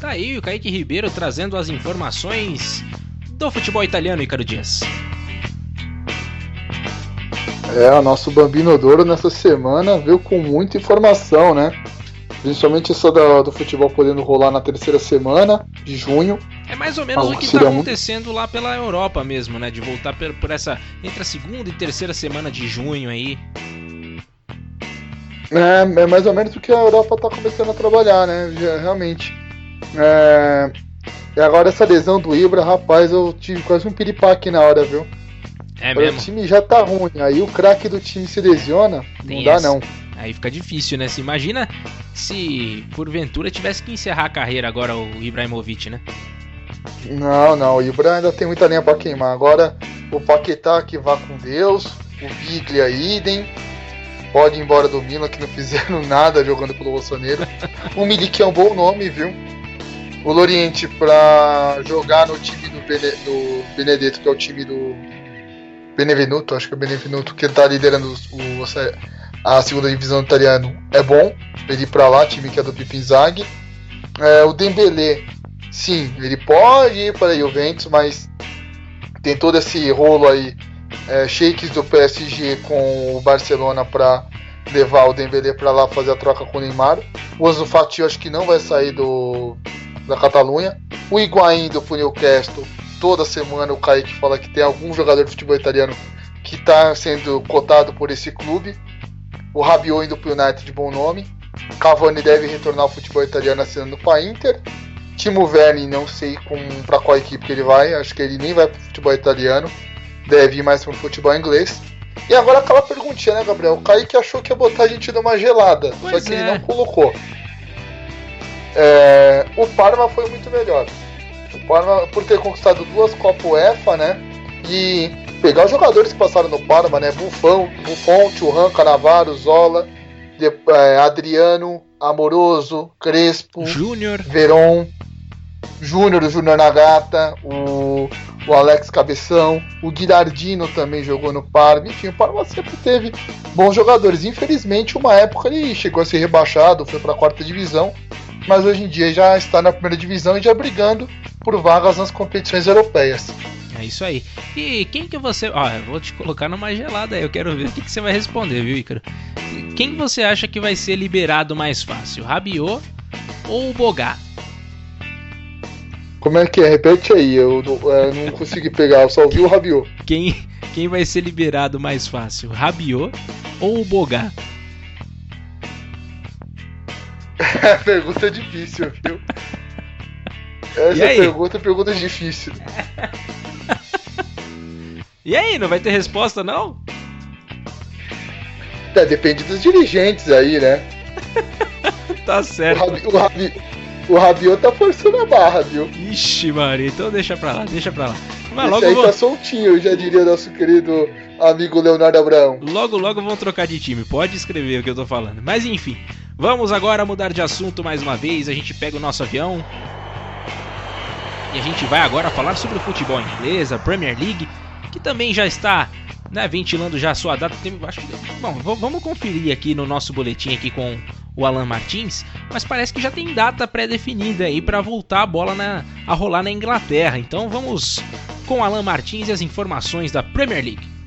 Tá aí o Kaique Ribeiro trazendo as informações do futebol italiano, Icaro Dias. É, o nosso Bambino Douro nessa semana veio com muita informação, né? Principalmente essa do, do futebol podendo rolar na terceira semana de junho. É mais ou menos Ah, o que seria tá acontecendo lá pela Europa mesmo, né? De voltar por, por essa. entre a segunda e terceira semana de junho aí. É, é mais ou menos o que a Europa tá começando a trabalhar, né? Realmente. É, e agora essa lesão do Ibra, rapaz, eu tive quase um piripaque na hora, viu? É mesmo. O time já tá ruim, aí o craque do time se lesiona, Tem não dá essa. não. Aí fica difícil, né? Se imagina se porventura tivesse que encerrar a carreira agora o Ibrahimovic, né? Não, não, o Ibra ainda tem muita lenha pra queimar. Agora o Paquetá que vá com Deus, o Biglia idem. Pode ir embora do Milan que não fizeram nada jogando pelo Bolsonaro. O Milik é um bom nome, viu? O Loriente pra jogar no time do, Bene- do Benedetto, que é o time do Benevenuto, acho que é o Benevenuto que tá liderando o- a segunda divisão do italiano. É bom ele ir pra lá, time que é do Pipinzag. É, o Dembélé Sim, ele pode ir para a Juventus, mas tem todo esse rolo aí, é, shakes do PSG com o Barcelona para levar o Dembélé para lá fazer a troca com o Neymar. O Ansu Fati acho que não vai sair do da Catalunha. O Higuaín do Newcastle, toda semana o Kaique fala que tem algum jogador de futebol italiano que está sendo cotado por esse clube. O Rabiot indo para o United de bom nome. Cavani deve retornar ao futebol italiano assinando com a Inter. Timo Werner, não sei para qual equipe que ele vai, acho que ele nem vai para o futebol italiano, deve ir mais para o futebol inglês. E agora aquela perguntinha, né, Gabriel? O Kaique achou que ia botar a gente numa gelada, pois só que é. ele não colocou. É, o Parma foi muito melhor. O Parma, por ter conquistado duas Copa UEFA, né? E pegar os jogadores que passaram no Parma, né? Buffon, Buffon Churran, Canavaro, Zola, de, é, Adriano, Amoroso, Crespo, Júnior, Veron, Júnior, o Júnior Nagata, o, o Alex Cabeção, o Guidardino também jogou no Parma. Enfim, o Parma sempre teve bons jogadores. Infelizmente, uma época ele chegou a ser rebaixado, foi para a quarta divisão, mas hoje em dia já está na primeira divisão e já brigando por vagas nas competições europeias. É isso aí. E quem que você. Ó, eu vou te colocar numa gelada aí. Eu quero ver o que, que você vai responder, viu, Ícaro? Quem você acha que vai ser liberado mais fácil? Rabiot ou o Bogá? Como é que é? Repete aí, eu não, eu não consegui pegar, eu só ouvi o Rabiot. Quem, quem vai ser liberado mais fácil? Rabiot ou o Bogá? pergunta é difícil, viu? Essa pergunta é pergunta difícil. e aí, não vai ter resposta não? É, depende dos dirigentes aí, né? tá certo. O, Rabi, o, Rabi, o Rabiot tá forçando a barra, viu? Ixi, Maria, então deixa pra lá, deixa pra lá. Mas Esse logo aí vou... tá soltinho, já diria nosso querido amigo Leonardo Abraão. Logo, logo vão trocar de time, pode escrever o que eu tô falando. Mas enfim, vamos agora mudar de assunto mais uma vez. A gente pega o nosso avião, a gente vai agora falar sobre o futebol inglês, a Premier League, que também já está né, ventilando já a sua data. Tem, acho, bom, vamos conferir aqui no nosso boletim aqui com o Alan Martins, mas parece que já tem data pré-definida aí para voltar a bola na, a rolar na Inglaterra. Então vamos com o Alan Martins e as informações da Premier League.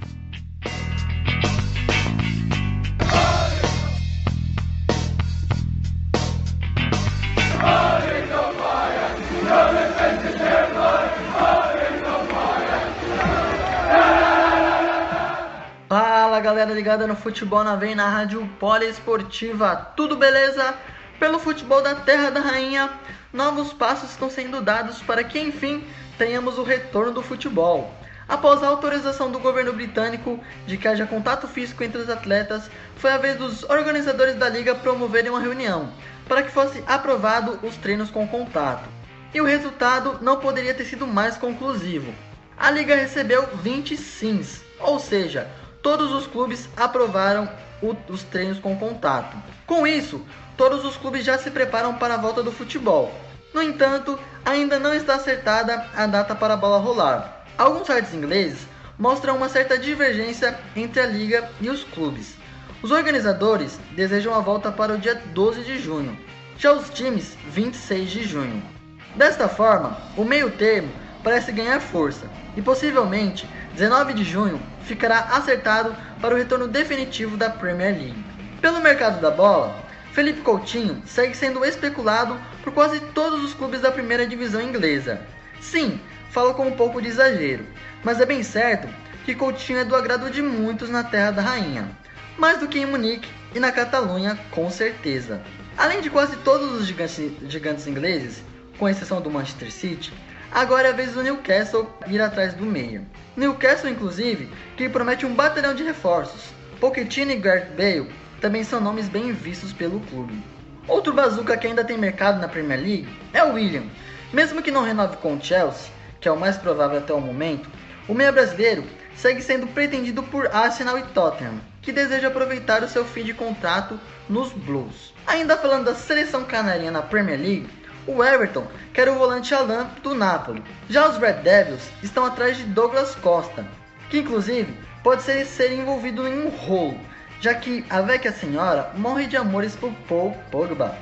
Galera ligada no Futebol na Vem na Rádio Poliesportiva. Tudo beleza? Pelo futebol da Terra da Rainha, novos passos estão sendo dados para que enfim tenhamos o retorno do futebol. Após a autorização do governo britânico de que haja contato físico entre os atletas, foi a vez dos organizadores da liga promoverem uma reunião para que fosse aprovado os treinos com contato. E o resultado não poderia ter sido mais conclusivo. A liga recebeu 20 sims, ou seja, todos os clubes aprovaram o, os treinos com contato. Com isso, todos os clubes já se preparam para a volta do futebol. No entanto, ainda não está acertada a data para a bola rolar. Alguns sites ingleses mostram uma certa divergência entre a liga e os clubes. Os organizadores desejam a volta para o dia 12 de junho, já os times 26 de junho. Desta forma, o meio termo parece ganhar força e possivelmente 19 de junho ficará acertado para o retorno definitivo da Premier League. Pelo mercado da bola, Felipe Coutinho segue sendo especulado por quase todos os clubes da primeira divisão inglesa. Sim, falo com um pouco de exagero, mas é bem certo que Coutinho é do agrado de muitos na Terra da Rainha, mais do que em Munique e na Catalunha, com certeza. Além de quase todos os gigantes, gigantes ingleses, com exceção do Manchester City, Agora é a vez do Newcastle ir atrás do meio. Newcastle, inclusive, que promete um batalhão de reforços. Pochettino e Gareth Bale também são nomes bem vistos pelo clube. Outro bazuca que ainda tem mercado na Premier League é o William. Mesmo que não renove com o Chelsea, que é o mais provável até o momento, o meia brasileiro segue sendo pretendido por Arsenal e Tottenham, que deseja aproveitar o seu fim de contrato nos Blues. Ainda falando da seleção canarinha na Premier League, o Everton quer o volante Alan do Napoli. Já os Red Devils estão atrás de Douglas Costa, que inclusive pode ser, ser envolvido em um rolo, já que a Vecchia Senhora morre de amores por Paul Pogba.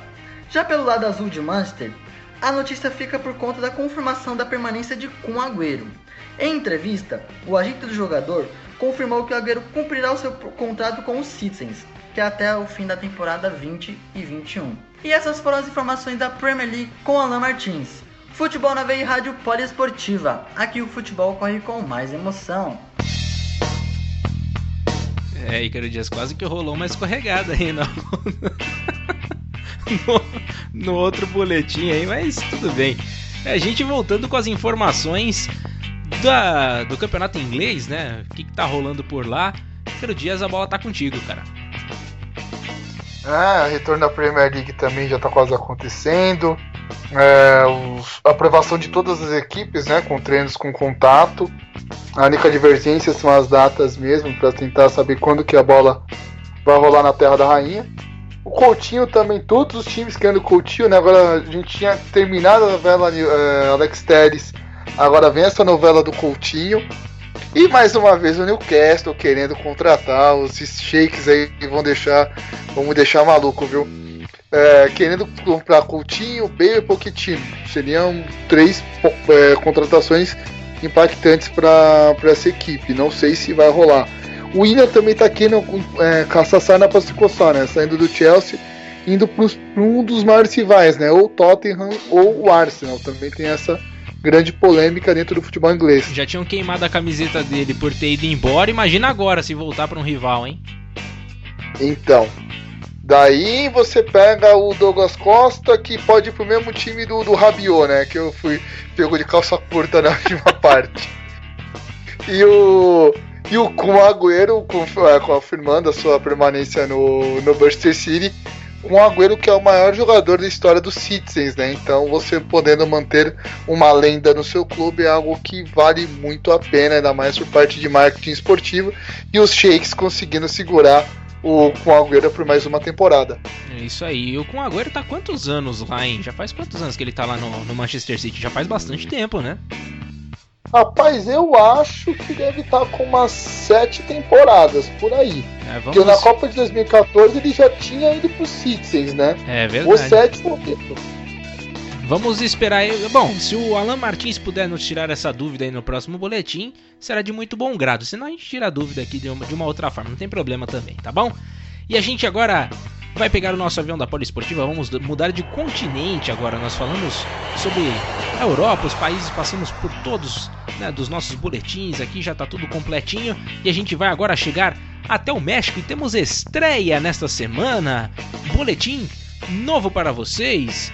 Já pelo lado azul de Manchester, a notícia fica por conta da confirmação da permanência de Kun Agüero. Em entrevista, o agente do jogador confirmou que o Agüero cumprirá o seu contrato com os Citizens, que é até o fim da temporada 20 e 21. E essas foram as informações da Premier League com Alan Martins. Futebol na Veia Rádio Poliesportiva. Aqui o futebol corre com mais emoção. É, Icaro Dias quase que rolou uma escorregada aí, não. no, no outro boletim aí, mas tudo bem. A gente voltando com as informações da, do campeonato inglês, né? O que, que tá rolando por lá. Pedro Dias, a bola tá contigo, cara. É, o retorno da Premier League também já tá quase acontecendo. É, os, a aprovação de todas as equipes, né? Com treinos com contato. A única divergência são as datas mesmo, para tentar saber quando que a bola vai rolar na Terra da Rainha. O Coutinho também, todos os times querendo Coutinho, né? Agora a gente tinha terminado a novela é, Alex Telles, agora vem essa novela do Coutinho. E mais uma vez o Newcastle querendo contratar os shakes aí vão deixar, vamos deixar maluco, viu? É, querendo comprar Coutinho, Bale e Pochettino. Seriam três é, contratações impactantes para essa equipe. Não sei se vai rolar. O William também está querendo é, caçar sarna para se coçar, né? Saindo do Chelsea, indo para um dos maiores rivais, né? Ou Tottenham ou o Arsenal. Também tem essa grande polêmica dentro do futebol inglês. Já tinham queimado a camiseta dele por ter ido embora. Imagina agora se voltar para um rival, hein? Então, Daí você pega o Douglas Costa, que pode ir pro mesmo time do, do Rabiot, né? Que eu fui pego de calça curta na última parte. E o. E o o Agüero é, confirmando a sua permanência no, no Manchester City, o Agüero que é o maior jogador da história dos Citizens, né? Então você podendo manter uma lenda no seu clube é algo que vale muito a pena, ainda mais por parte de marketing esportivo, e os Shakes conseguindo segurar o com Agüero por mais uma temporada. É isso aí. E o com Agüero tá quantos anos lá, hein? Já faz quantos anos que ele tá lá no, no Manchester City? Já faz bastante tempo, né? Rapaz, eu acho que deve estar tá com umas sete temporadas por aí. É, vamos... Porque na Copa de 2014 ele já tinha ido pro Citizens, né? É verdade. O sétimo tempo. Vamos esperar. Bom, se o Alan Martins puder nos tirar essa dúvida aí no próximo boletim, será de muito bom grado. Senão a gente tira a dúvida aqui de uma, de uma outra forma, não tem problema também, tá bom? E a gente agora vai pegar o nosso avião da Poliesportiva, vamos mudar de continente agora. Nós falamos sobre a Europa, os países, passamos por todos né, dos nossos boletins aqui, já tá tudo completinho. E a gente vai agora chegar até o México e temos estreia nesta semana. Boletim novo para vocês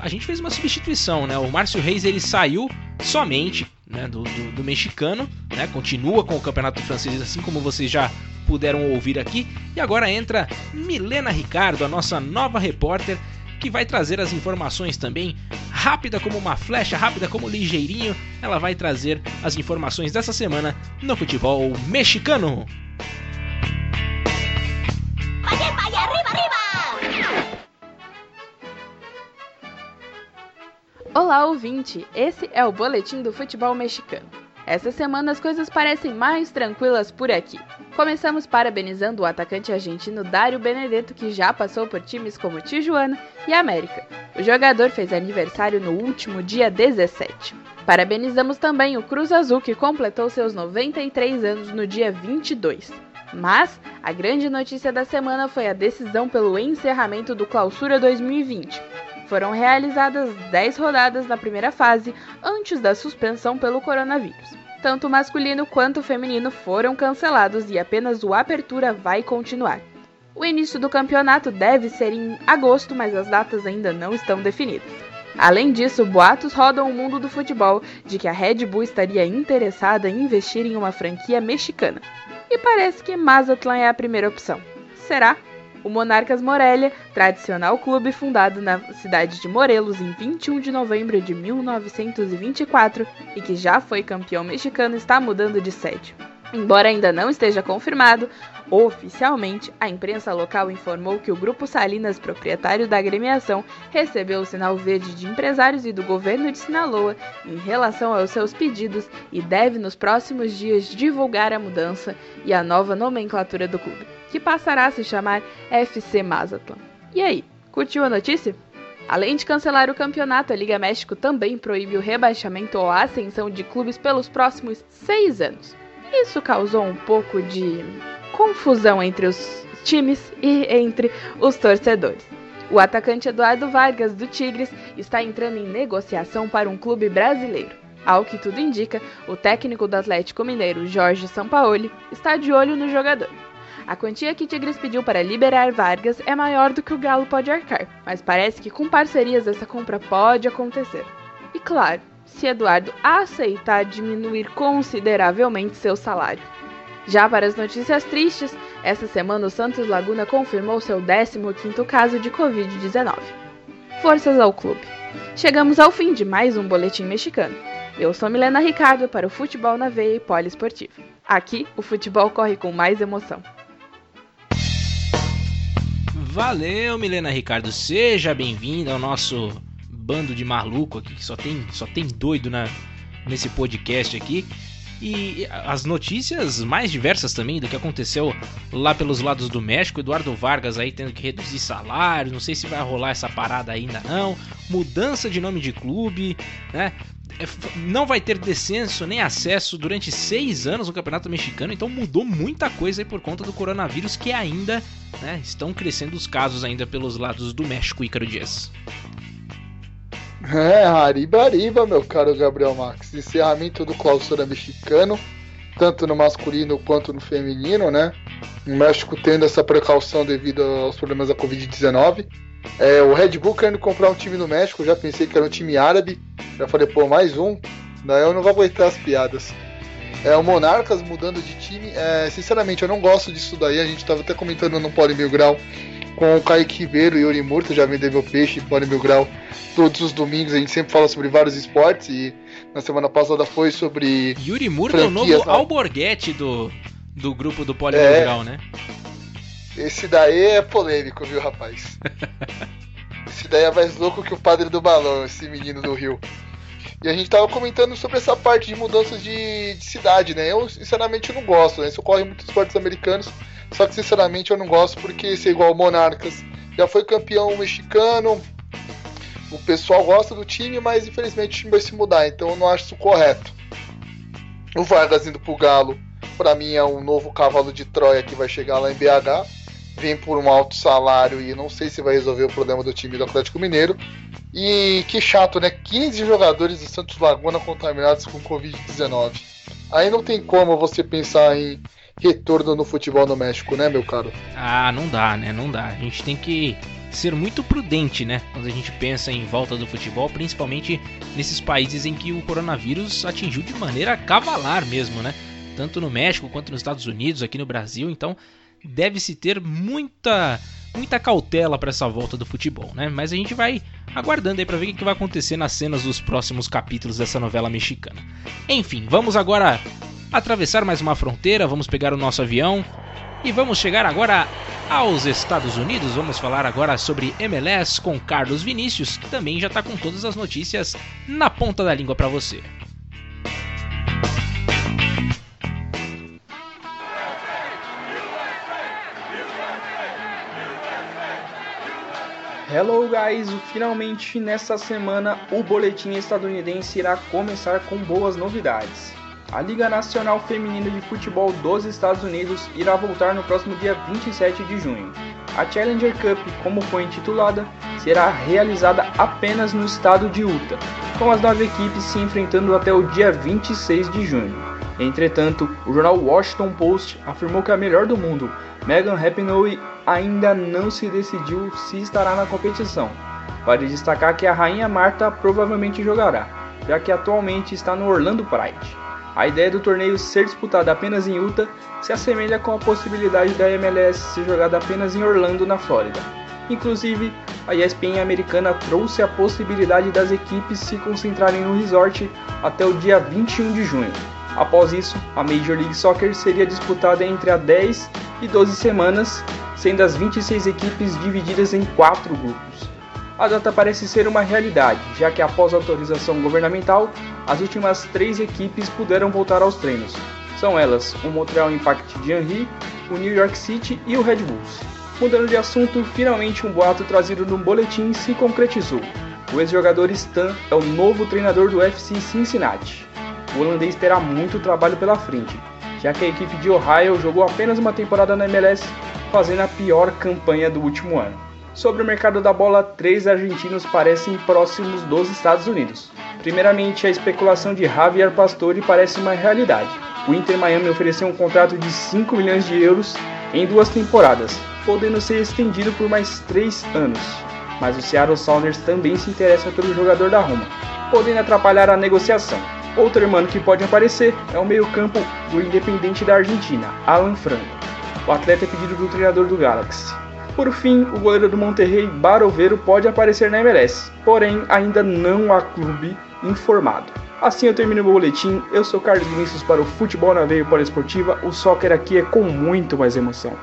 a gente fez uma substituição, né? O Márcio Reis ele saiu somente né, do, do, do, mexicano, né? Continua com o campeonato francês, assim como vocês já puderam ouvir aqui. E agora entra Milena Ricardo, a nossa nova repórter, que vai trazer as informações também, rápida como uma flecha, rápida como ligeirinho. Ela vai trazer as informações dessa semana no futebol mexicano. Olá, ouvinte! Esse é o Boletim do Futebol Mexicano. Essa semana as coisas parecem mais tranquilas por aqui. Começamos parabenizando o atacante argentino Dário Benedetto, que já passou por times como Tijuana e América. O jogador fez aniversário no último dia 17. Parabenizamos também o Cruz Azul, que completou seus 93 anos no dia 22. Mas a grande notícia da semana foi a decisão pelo encerramento do Clausura 2020. Foram realizadas 10 rodadas na primeira fase antes da suspensão pelo coronavírus. Tanto o masculino quanto o feminino foram cancelados e apenas o Apertura vai continuar. O início do campeonato deve ser em agosto, mas as datas ainda não estão definidas. Além disso, boatos rodam o mundo do futebol de que a Red Bull estaria interessada em investir em uma franquia mexicana. E parece que Mazatlan é a primeira opção. Será? O Monarcas Morelia, tradicional clube fundado na cidade de Morelos em 21 de novembro de 1924 e que já foi campeão mexicano, está mudando de sede. Embora ainda não esteja confirmado, oficialmente, a imprensa local informou que o Grupo Salinas, proprietário da agremiação, recebeu o sinal verde de empresários e do governo de Sinaloa em relação aos seus pedidos e deve nos próximos dias divulgar a mudança e a nova nomenclatura do clube que passará a se chamar FC Mazatlan. E aí, curtiu a notícia? Além de cancelar o campeonato, a Liga México também proíbe o rebaixamento ou ascensão de clubes pelos próximos seis anos. Isso causou um pouco de confusão entre os times e entre os torcedores. O atacante Eduardo Vargas, do Tigres, está entrando em negociação para um clube brasileiro. Ao que tudo indica, o técnico do Atlético Mineiro, Jorge Sampaoli, está de olho no jogador. A quantia que Tigres pediu para liberar Vargas é maior do que o Galo pode arcar, mas parece que com parcerias essa compra pode acontecer. E claro, se Eduardo aceitar diminuir consideravelmente seu salário. Já para as notícias tristes, essa semana o Santos Laguna confirmou seu 15º caso de Covid-19. Forças ao clube. Chegamos ao fim de mais um Boletim Mexicano. Eu sou Milena Ricardo para o Futebol na Veia e Poliesportivo. Aqui, o futebol corre com mais emoção. Valeu, Milena Ricardo. Seja bem-vinda ao nosso bando de maluco aqui, que só tem, só tem doido na, nesse podcast aqui. E as notícias mais diversas também do que aconteceu lá pelos lados do México. Eduardo Vargas aí tendo que reduzir salário. Não sei se vai rolar essa parada ainda não. Mudança de nome de clube, né? É, não vai ter descenso nem acesso durante seis anos no Campeonato Mexicano, então mudou muita coisa aí por conta do coronavírus que ainda né, estão crescendo os casos ainda pelos lados do México, Ícaro Dias. É, Ariba Ariba, meu caro Gabriel Max. Encerramento do clausura mexicano, tanto no masculino quanto no feminino, né? O México tendo essa precaução devido aos problemas da Covid-19. É, o Red Bull querendo comprar um time no México, já pensei que era um time árabe. Já falei, pô, mais um. Daí eu não vou aguentar as piadas. É, o Monarcas mudando de time. É, sinceramente, eu não gosto disso daí. A gente tava até comentando no Poli Mil Grau com o Kaique Ribeiro e Yuri Murta, já vendeu meu peixe, Poli Mil Grau. Todos os domingos a gente sempre fala sobre vários esportes e na semana passada foi sobre. Yuri Murta é o novo na... alborguete do, do grupo do Poli é, Mil Grau, né? Esse daí é polêmico, viu, rapaz? esse daí é mais louco que o padre do balão, esse menino do Rio. E a gente tava comentando sobre essa parte de mudanças de, de cidade, né? Eu, sinceramente, não gosto, né? Isso ocorre em muitos esportes americanos, só que, sinceramente, eu não gosto porque ser igual Monarcas já foi campeão mexicano, o pessoal gosta do time, mas infelizmente o time vai se mudar, então eu não acho isso correto. O Vargas indo pro Galo, para mim é um novo cavalo de Troia que vai chegar lá em BH vem por um alto salário e não sei se vai resolver o problema do time do Atlético Mineiro. E que chato, né? 15 jogadores do Santos Laguna contaminados com Covid-19. Aí não tem como você pensar em retorno no futebol no México, né, meu caro? Ah, não dá, né? Não dá. A gente tem que ser muito prudente, né? Quando a gente pensa em volta do futebol, principalmente nesses países em que o coronavírus atingiu de maneira cavalar mesmo, né? Tanto no México quanto nos Estados Unidos, aqui no Brasil. Então, deve-se ter muita muita cautela para essa volta do futebol, né? Mas a gente vai aguardando aí para ver o que vai acontecer nas cenas dos próximos capítulos dessa novela mexicana. Enfim, vamos agora atravessar mais uma fronteira, vamos pegar o nosso avião e vamos chegar agora aos Estados Unidos. Vamos falar agora sobre MLS com Carlos Vinícius, que também já está com todas as notícias na ponta da língua para você. Hello guys, finalmente nesta semana o boletim estadunidense irá começar com boas novidades. A Liga Nacional Feminina de Futebol dos Estados Unidos irá voltar no próximo dia 27 de junho. A Challenger Cup, como foi intitulada, será realizada apenas no estado de Utah, com as nove equipes se enfrentando até o dia 26 de junho. Entretanto, o jornal Washington Post afirmou que a melhor do mundo, Megan Rapinoe, ainda não se decidiu se estará na competição. Vale destacar que a Rainha Marta provavelmente jogará, já que atualmente está no Orlando Pride. A ideia do torneio ser disputado apenas em Utah se assemelha com a possibilidade da MLS ser jogada apenas em Orlando, na Flórida. Inclusive, a ESPN americana trouxe a possibilidade das equipes se concentrarem no resort até o dia 21 de junho. Após isso, a Major League Soccer seria disputada entre a 10 e 12 semanas, sendo as 26 equipes divididas em quatro grupos. A data parece ser uma realidade, já que após autorização governamental, as últimas três equipes puderam voltar aos treinos. São elas o Montreal Impact de Henry, o New York City e o Red Bulls. Mudando de assunto, finalmente um boato trazido no boletim se concretizou. O ex-jogador Stan é o novo treinador do FC Cincinnati o holandês terá muito trabalho pela frente, já que a equipe de Ohio jogou apenas uma temporada na MLS, fazendo a pior campanha do último ano. Sobre o mercado da bola, três argentinos parecem próximos dos Estados Unidos. Primeiramente, a especulação de Javier Pastore parece uma realidade. O Inter Miami ofereceu um contrato de 5 milhões de euros em duas temporadas, podendo ser estendido por mais três anos. Mas o Seattle Sounders também se interessa pelo jogador da Roma, podendo atrapalhar a negociação. Outro irmão que pode aparecer é o meio-campo do Independente da Argentina, Alan Franco. O atleta é pedido do treinador do Galaxy. Por fim, o goleiro do Monterrey, Barovero, pode aparecer na MLS, porém ainda não há clube informado. Assim eu termino meu boletim. Eu sou Carlos Vinícius para o Futebol na Veia Poliesportiva. O soccer aqui é com muito mais emoção.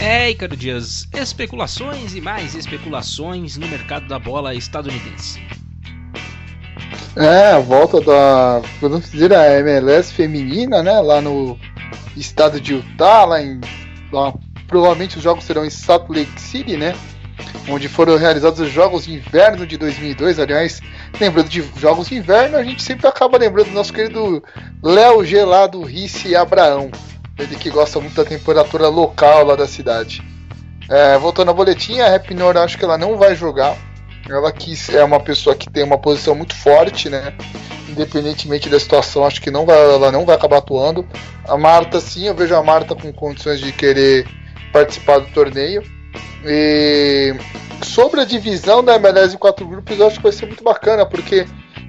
É, Icaro Dias, especulações e mais especulações no mercado da bola estadunidense. É, a volta da, podemos dizer, a MLS feminina, né, lá no estado de Utah, lá em, lá, provavelmente os jogos serão em Salt Lake City, né, onde foram realizados os Jogos de Inverno de 2002. Aliás, lembrando de Jogos de Inverno, a gente sempre acaba lembrando do nosso querido Léo Gelado Risse Abraão, ele que gosta muito da temperatura local lá da cidade. É, voltando ao boletim, a Rapinor acho que ela não vai jogar. Ela que é uma pessoa que tem uma posição muito forte, né? Independentemente da situação, acho que não vai, ela não vai acabar atuando. A Marta, sim, eu vejo a Marta com condições de querer participar do torneio. E sobre a divisão da MLS em quatro grupos, eu acho que vai ser muito bacana, porque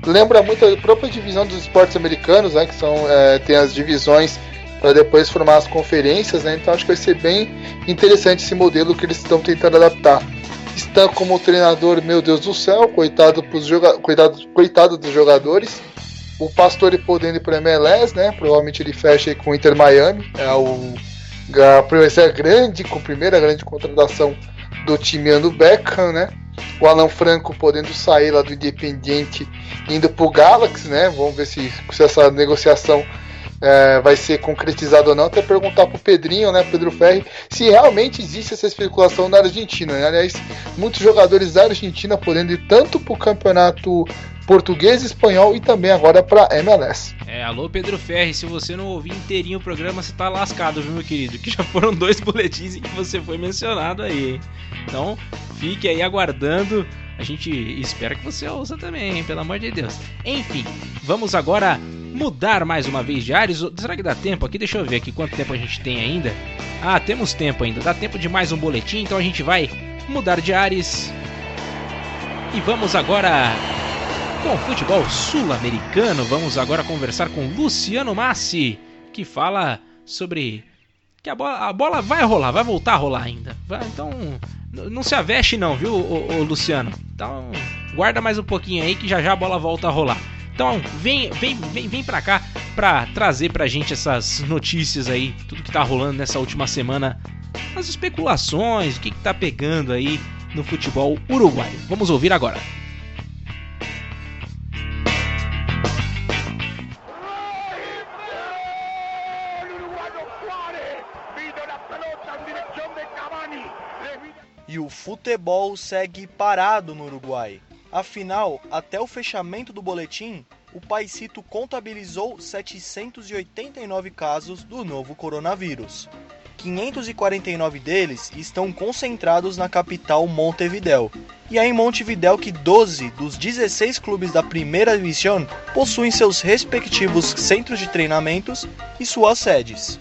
lembra muito a própria divisão dos esportes americanos, né? Que são é, tem as divisões para depois formar as conferências, né? Então acho que vai ser bem interessante esse modelo que eles estão tentando adaptar. Está como treinador, meu Deus do céu, coitado, pros joga coitado, coitado dos jogadores. O Pastore podendo ir para MLS, né? Provavelmente ele fecha com o Inter Miami. É o ser a grande, com a primeira grande contratação do time ano Beckham, né? O Alan Franco podendo sair lá do Independiente indo o Galaxy, né? Vamos ver se, se essa negociação é, vai ser concretizada ou não. Até perguntar para o Pedrinho, né, Pedro Ferri, se realmente existe essa especulação na Argentina. Né? Aliás, muitos jogadores da Argentina podendo ir tanto para o campeonato português, espanhol e também agora para MLS. É, alô Pedro Ferri, se você não ouvir inteirinho o programa, você tá lascado, viu, meu querido? Que já foram dois boletins em que você foi mencionado aí. Hein? Então, fique aí aguardando. A gente espera que você ouça também, hein? pelo amor de Deus. Enfim, vamos agora mudar mais uma vez de áreas. Será que dá tempo aqui? Deixa eu ver aqui quanto tempo a gente tem ainda. Ah, temos tempo ainda. Dá tempo de mais um boletim, então a gente vai mudar de áreas. E vamos agora com o futebol sul-americano, vamos agora conversar com Luciano Massi, que fala sobre que a bola, a bola vai rolar, vai voltar a rolar ainda. Vai, então, não se aveste não, viu, ô, ô, Luciano? Então, guarda mais um pouquinho aí que já já a bola volta a rolar. Então, vem, vem, vem, vem pra cá pra trazer pra gente essas notícias aí, tudo que tá rolando nessa última semana, as especulações, o que, que tá pegando aí no futebol uruguaio. Vamos ouvir agora. Futebol segue parado no Uruguai. Afinal, até o fechamento do boletim, o Paisito contabilizou 789 casos do novo coronavírus. 549 deles estão concentrados na capital Montevidéu. E é em Montevidéu que 12 dos 16 clubes da primeira divisão possuem seus respectivos centros de treinamentos e suas sedes.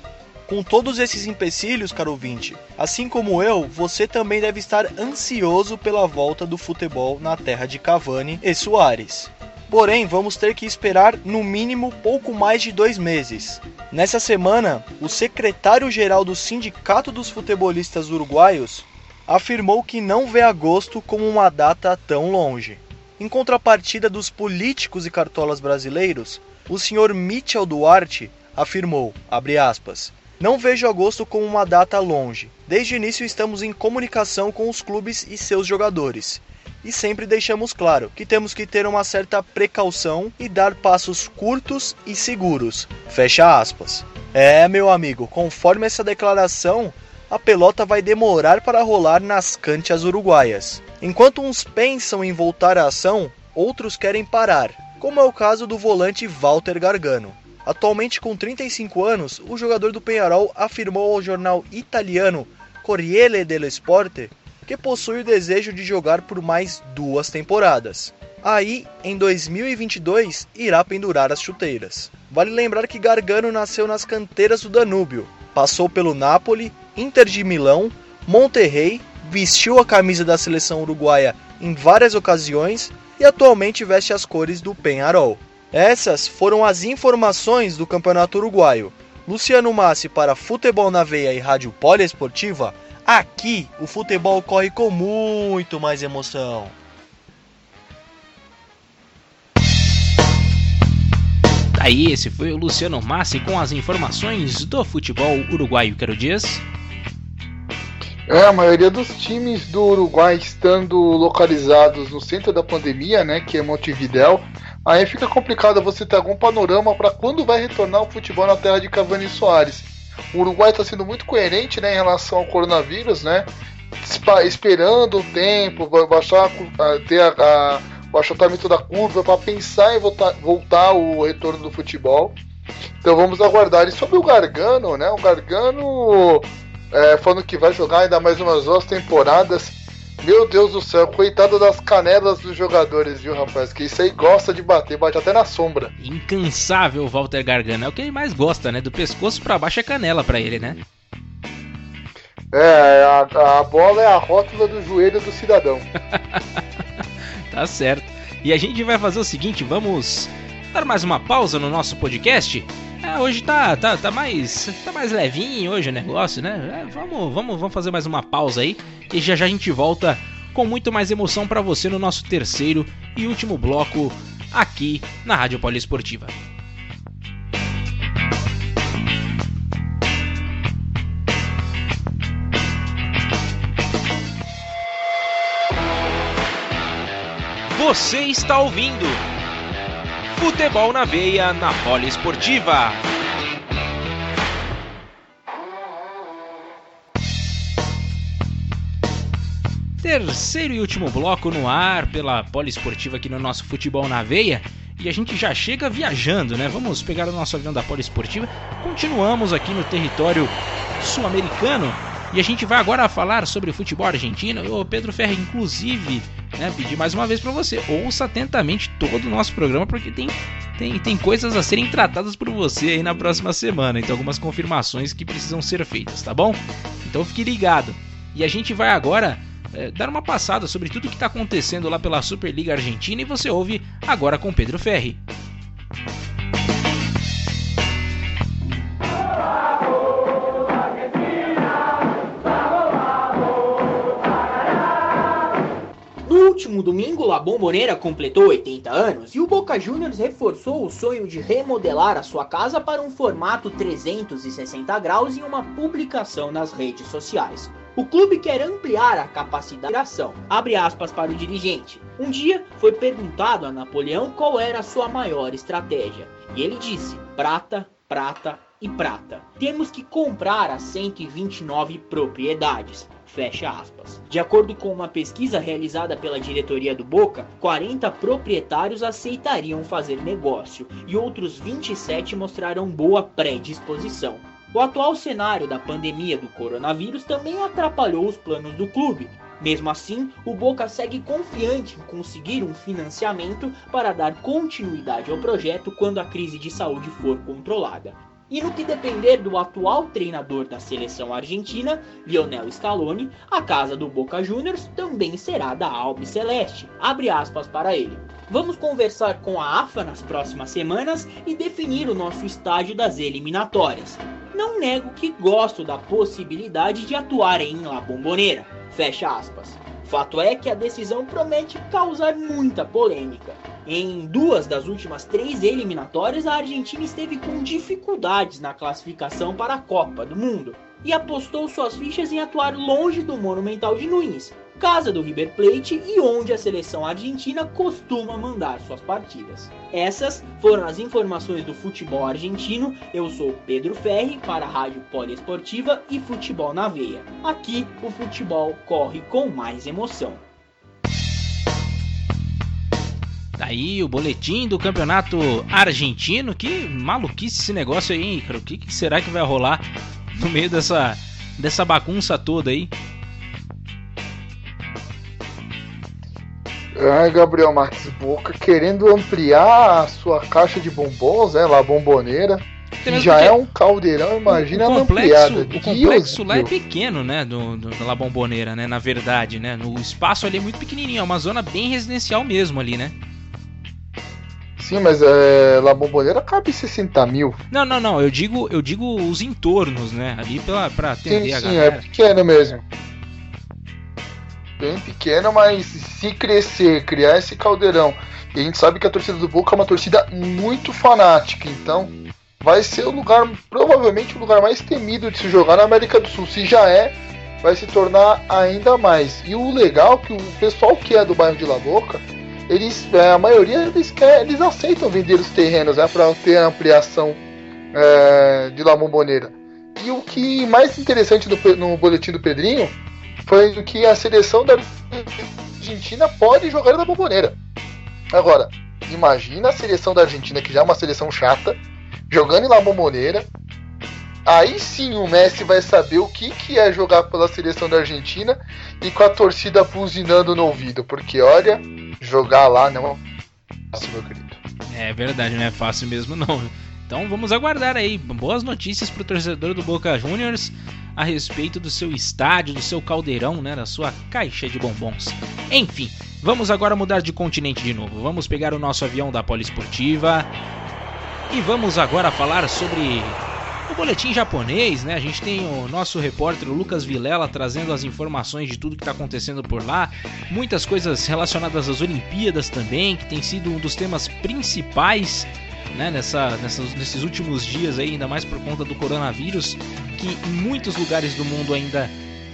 Com todos esses empecilhos, caro ouvinte, assim como eu, você também deve estar ansioso pela volta do futebol na terra de Cavani e Soares. Porém, vamos ter que esperar no mínimo pouco mais de dois meses. Nessa semana, o secretário-geral do Sindicato dos Futebolistas Uruguaios afirmou que não vê agosto como uma data tão longe. Em contrapartida dos políticos e cartolas brasileiros, o senhor Michel Duarte afirmou, aspas, não vejo agosto como uma data longe. Desde o início estamos em comunicação com os clubes e seus jogadores. E sempre deixamos claro que temos que ter uma certa precaução e dar passos curtos e seguros. Fecha aspas. É, meu amigo, conforme essa declaração, a pelota vai demorar para rolar nas canchas uruguaias. Enquanto uns pensam em voltar à ação, outros querem parar, como é o caso do volante Walter Gargano. Atualmente com 35 anos, o jogador do Penharol afirmou ao jornal italiano Corriere dello Sport que possui o desejo de jogar por mais duas temporadas. Aí, em 2022, irá pendurar as chuteiras. Vale lembrar que Gargano nasceu nas canteiras do Danúbio, Passou pelo Napoli, Inter de Milão, Monterrey, vestiu a camisa da seleção uruguaia em várias ocasiões e atualmente veste as cores do Penharol. Essas foram as informações do Campeonato Uruguaio. Luciano Massi para Futebol na Veia e Rádio Poliesportiva. Aqui o futebol corre com muito mais emoção. Aí, esse foi o Luciano Massi com as informações do futebol uruguaio. Quero dias. É, a maioria dos times do Uruguai estando localizados no centro da pandemia, né, que é Montevidéu, aí fica complicado você ter algum panorama para quando vai retornar o futebol na terra de Cavani e Soares. O Uruguai está sendo muito coerente né, em relação ao coronavírus, né, esperando o tempo, baixar, ter a, a o achatamento da curva para pensar em voltar, voltar o retorno do futebol. Então vamos aguardar. E sobre o Gargano, né? O Gargano é, falando que vai jogar ainda mais umas duas temporadas. Meu Deus do céu, coitado das canelas dos jogadores, viu, rapaz? Que isso aí gosta de bater, bate até na sombra. Incansável Walter Gargano, é o que ele mais gosta, né? Do pescoço para baixo é canela para ele, né? É, a, a bola é a rótula do joelho do cidadão. Tá certo. E a gente vai fazer o seguinte, vamos dar mais uma pausa no nosso podcast. É, hoje tá, tá, tá mais tá mais levinho hoje o negócio, né? É, vamos, vamos, vamos fazer mais uma pausa aí e já já a gente volta com muito mais emoção para você no nosso terceiro e último bloco aqui na Rádio Poliesportiva. Você está ouvindo Futebol na Veia na Poliesportiva. Terceiro e último bloco no ar pela Poliesportiva aqui no nosso Futebol na Veia. E a gente já chega viajando, né? Vamos pegar o nosso avião da Poliesportiva. Continuamos aqui no território sul-americano e a gente vai agora falar sobre futebol argentino. O Pedro Ferre, inclusive, né, pedir mais uma vez para você, ouça atentamente todo o nosso programa, porque tem, tem, tem coisas a serem tratadas por você aí na próxima semana. Então, algumas confirmações que precisam ser feitas, tá bom? Então, fique ligado. E a gente vai agora é, dar uma passada sobre tudo que está acontecendo lá pela Superliga Argentina e você ouve agora com Pedro Ferri. Último domingo, a Bomboneira completou 80 anos e o Boca Juniors reforçou o sonho de remodelar a sua casa para um formato 360 graus em uma publicação nas redes sociais. O clube quer ampliar a capacidade de ação. Abre aspas para o dirigente. Um dia foi perguntado a Napoleão qual era a sua maior estratégia. E ele disse: prata, prata e prata. Temos que comprar as 129 propriedades. Fecha aspas. De acordo com uma pesquisa realizada pela diretoria do Boca, 40 proprietários aceitariam fazer negócio e outros 27 mostraram boa predisposição. O atual cenário da pandemia do coronavírus também atrapalhou os planos do clube. Mesmo assim, o Boca segue confiante em conseguir um financiamento para dar continuidade ao projeto quando a crise de saúde for controlada. E no que depender do atual treinador da seleção argentina, Lionel Scaloni, a casa do Boca Juniors também será da Albi Celeste. Abre aspas para ele. Vamos conversar com a AFA nas próximas semanas e definir o nosso estágio das eliminatórias. Não nego que gosto da possibilidade de atuar em La Bombonera. Fecha aspas. Fato é que a decisão promete causar muita polêmica. Em duas das últimas três eliminatórias, a Argentina esteve com dificuldades na classificação para a Copa do Mundo e apostou suas fichas em atuar longe do Monumental de Nunes, casa do River Plate e onde a seleção argentina costuma mandar suas partidas. Essas foram as informações do futebol argentino. Eu sou Pedro Ferri para a Rádio Poliesportiva e Futebol na Veia. Aqui o futebol corre com mais emoção. Tá o boletim do campeonato argentino. Que maluquice esse negócio aí, hein, cara? O que será que vai rolar no meio dessa, dessa bagunça toda aí? Ai, Gabriel Marques Boca querendo ampliar a sua caixa de bombons, né, lá, bomboneira. Mesmo já é um caldeirão, imagina o a complexo, ampliada. o Deus complexo lá é meu. pequeno, né? Do, do, da La Bombonera, né? Na verdade, né? No espaço ali é muito pequenininho, é uma zona bem residencial mesmo ali, né? Sim, mas é, La Bombonera cabe 60 mil. Não, não, não. Eu digo, eu digo os entornos, né? Ali pra, pra atender Sim, a sim, é galera. pequeno mesmo. Bem pequeno, mas se crescer, criar esse caldeirão. E a gente sabe que a torcida do Boca é uma torcida muito fanática, então vai ser o lugar, provavelmente o lugar mais temido de se jogar na América do Sul. Se já é, vai se tornar ainda mais. E o legal é que o pessoal que é do bairro de La Boca, eles, é, a maioria eles, quer, eles aceitam vender os terrenos né, para ter a ampliação é, de La Bombonera. E o que mais interessante no boletim do Pedrinho foi que a seleção da Argentina pode jogar na Bombonera. Agora, imagina a seleção da Argentina, que já é uma seleção chata, jogando em La Bombonera. Aí sim o Messi vai saber o que, que é jogar pela seleção da Argentina e com a torcida buzinando no ouvido. Porque olha, jogar lá não é fácil, meu querido. É verdade, não é fácil mesmo não. Então vamos aguardar aí boas notícias pro torcedor do Boca Juniors a respeito do seu estádio, do seu caldeirão, né, da sua caixa de bombons. Enfim, vamos agora mudar de continente de novo. Vamos pegar o nosso avião da Poliesportiva e vamos agora falar sobre o boletim japonês, né? A gente tem o nosso repórter o Lucas Vilela trazendo as informações de tudo que está acontecendo por lá, muitas coisas relacionadas às Olimpíadas também, que tem sido um dos temas principais né, nessa, nessas- nesses últimos dias aí, ainda mais por conta do coronavírus, que em muitos lugares do mundo ainda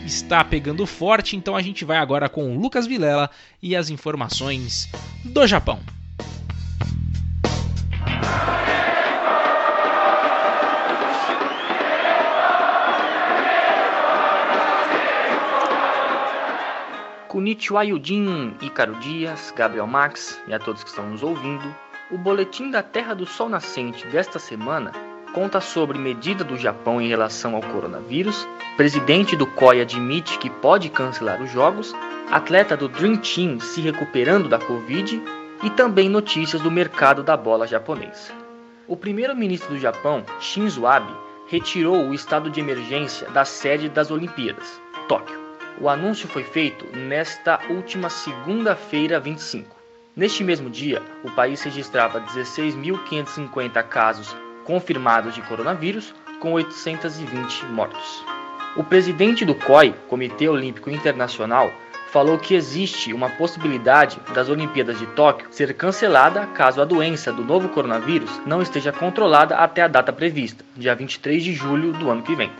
está pegando forte. Então a gente vai agora com o Lucas Vilela e as informações do Japão. Kunichiwa Yudin, Ícaro Dias, Gabriel Max e a todos que estão nos ouvindo. O Boletim da Terra do Sol Nascente desta semana conta sobre medida do Japão em relação ao coronavírus, presidente do COI admite que pode cancelar os jogos, atleta do Dream Team se recuperando da Covid e também notícias do mercado da bola japonês. O primeiro-ministro do Japão, Shinzo Abe, retirou o estado de emergência da sede das Olimpíadas, Tóquio. O anúncio foi feito nesta última segunda-feira 25. Neste mesmo dia, o país registrava 16.550 casos confirmados de coronavírus, com 820 mortos. O presidente do COI, Comitê Olímpico Internacional, falou que existe uma possibilidade das Olimpíadas de Tóquio ser cancelada caso a doença do novo coronavírus não esteja controlada até a data prevista, dia 23 de julho do ano que vem.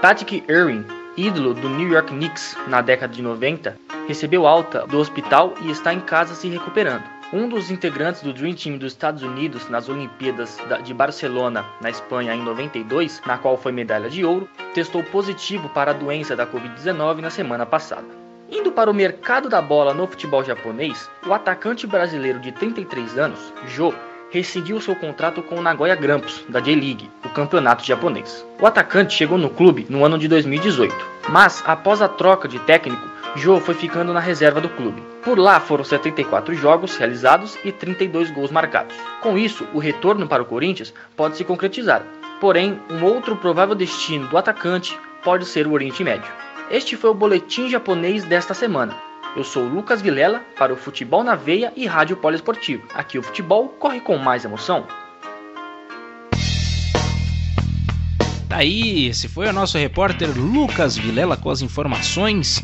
Patrick Ewing, ídolo do New York Knicks na década de 90, recebeu alta do hospital e está em casa se recuperando. Um dos integrantes do Dream Team dos Estados Unidos nas Olimpíadas da- de Barcelona, na Espanha, em 92, na qual foi medalha de ouro, testou positivo para a doença da Covid-19 na semana passada. Indo para o mercado da bola no futebol japonês, o atacante brasileiro de 33 anos, Jo, rescindiu seu contrato com o Nagoya Grampus, da J-League, o campeonato japonês. O atacante chegou no clube no ano de 2018, mas após a troca de técnico, Jo foi ficando na reserva do clube. Por lá foram 74 jogos realizados e 32 gols marcados. Com isso, o retorno para o Corinthians pode se concretizar. Porém, um outro provável destino do atacante pode ser o Oriente Médio. Este foi o boletim japonês desta semana. Eu sou o Lucas Vilela para o Futebol na Veia e Rádio Poliesportivo. Aqui o futebol corre com mais emoção. Tá aí, esse foi o nosso repórter Lucas Vilela com as informações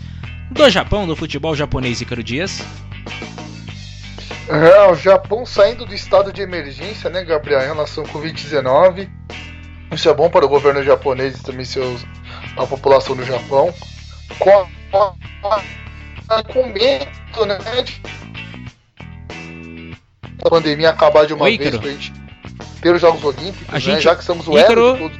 do Japão, do futebol japonês, Ícaro Dias. É, o Japão saindo do estado de emergência, né, Gabriel, em relação ao Covid-19. Isso é bom para o governo japonês e também seus, a população do Japão. Com, a, com medo, né, a pandemia acabar de uma Oi, vez pra gente ter os Jogos Olímpicos, A né, gente- já que somos o Ícaro, elo.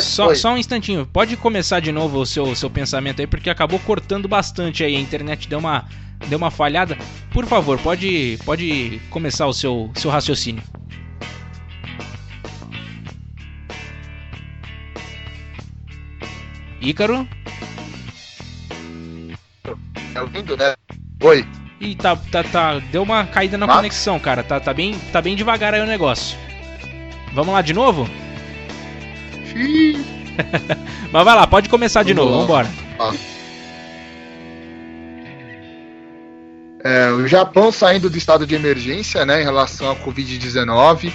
Só, só um instantinho, pode começar de novo o seu, seu pensamento aí, porque acabou cortando bastante aí, a internet deu uma, deu uma falhada. Por favor, pode, pode começar o seu, seu raciocínio. Ícaro? Tá ouvindo, né? Oi. Ih, tá, tá, tá, deu uma caída na conexão, cara, tá, tá, bem, tá bem devagar aí o negócio. Vamos lá de novo? Mas vai lá, pode começar de novo, vambora. É, o Japão saindo do estado de emergência, né, em relação à Covid-19.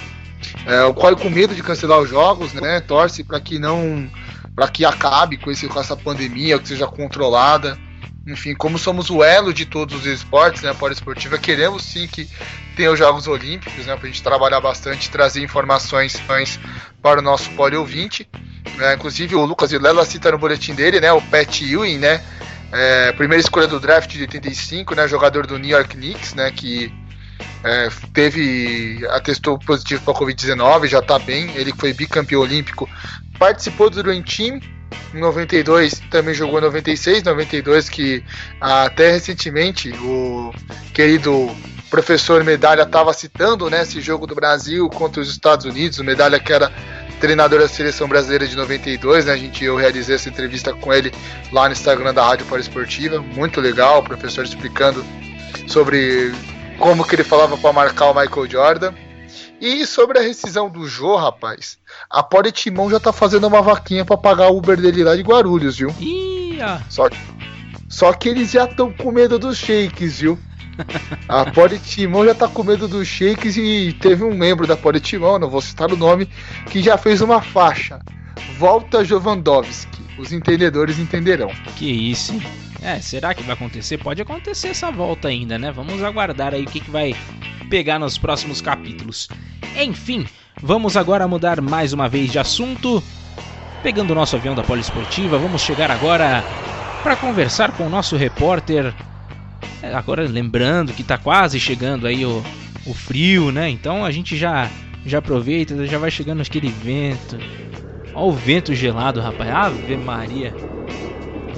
É, o qual com medo de cancelar os jogos, né, torce para que não, para que acabe com, esse, com essa pandemia, que seja controlada. Enfim, como somos o elo de todos os esportes, né, a poliesportiva, queremos sim que tenha os Jogos Olímpicos, né, para a gente trabalhar bastante, trazer informações para o nosso poli ouvinte. É, inclusive o Lucas Vilela cita no boletim dele, né, o Pat Ewing, né, é, primeira escolha do draft de 85, né, jogador do New York Knicks, né, que é, teve atestou positivo para Covid-19, já está bem. Ele foi bicampeão olímpico, participou do Dream Team em 92, também jogou em 96, 92 que até recentemente o querido professor Medalha estava citando, né, esse jogo do Brasil contra os Estados Unidos, o Medalha que era treinador da seleção brasileira de 92, né? A gente eu realizei essa entrevista com ele lá no Instagram da Rádio Esportiva, muito legal, o professor explicando sobre como que ele falava para marcar o Michael Jordan. E sobre a rescisão do Jô, rapaz, a Timão já tá fazendo uma vaquinha para pagar o Uber dele lá de Guarulhos, viu? Ia. Só, só que eles já estão com medo dos shakes, viu? A Timão já tá com medo dos shakes e teve um membro da Timão, não vou citar o nome, que já fez uma faixa. Volta Jovandovski. Os entendedores entenderão. Que isso, hein? É, será que vai acontecer? Pode acontecer essa volta ainda, né? Vamos aguardar aí o que, que vai pegar nos próximos capítulos. Enfim, vamos agora mudar mais uma vez de assunto. Pegando o nosso avião da Poliesportiva, vamos chegar agora para conversar com o nosso repórter é, agora lembrando que está quase chegando aí o, o frio, né? Então a gente já, já aproveita, já vai chegando aquele vento. Olha o vento gelado, rapaz. Ave Maria.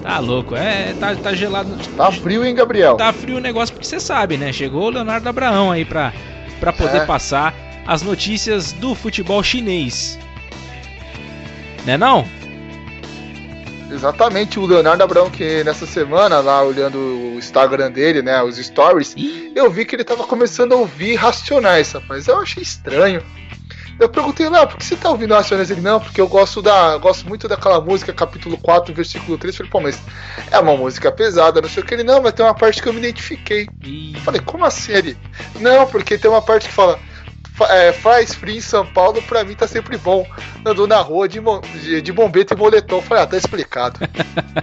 Tá louco, é, tá, tá gelado. Tá frio, hein, Gabriel? Tá frio o negócio porque você sabe, né? Chegou o Leonardo Abraão aí pra, pra poder é. passar as notícias do futebol chinês. Né não? Exatamente, o Leonardo Abrão, que nessa semana, lá olhando o Instagram dele, né, os stories, eu vi que ele tava começando a ouvir Racionais, rapaz. Eu achei estranho. Eu perguntei lá, por que você tá ouvindo Racionais? Ele, não, porque eu gosto da. gosto muito daquela música, capítulo 4, versículo 3. Eu falei, pô, mas é uma música pesada, não sei o que. Ele, não, mas tem uma parte que eu me identifiquei. Eu falei, como assim ele? Não, porque tem uma parte que fala é, faz frio em São Paulo, pra mim tá sempre bom. Andou na rua de, de, de bombeta e moletom. Falei, ah, tá explicado.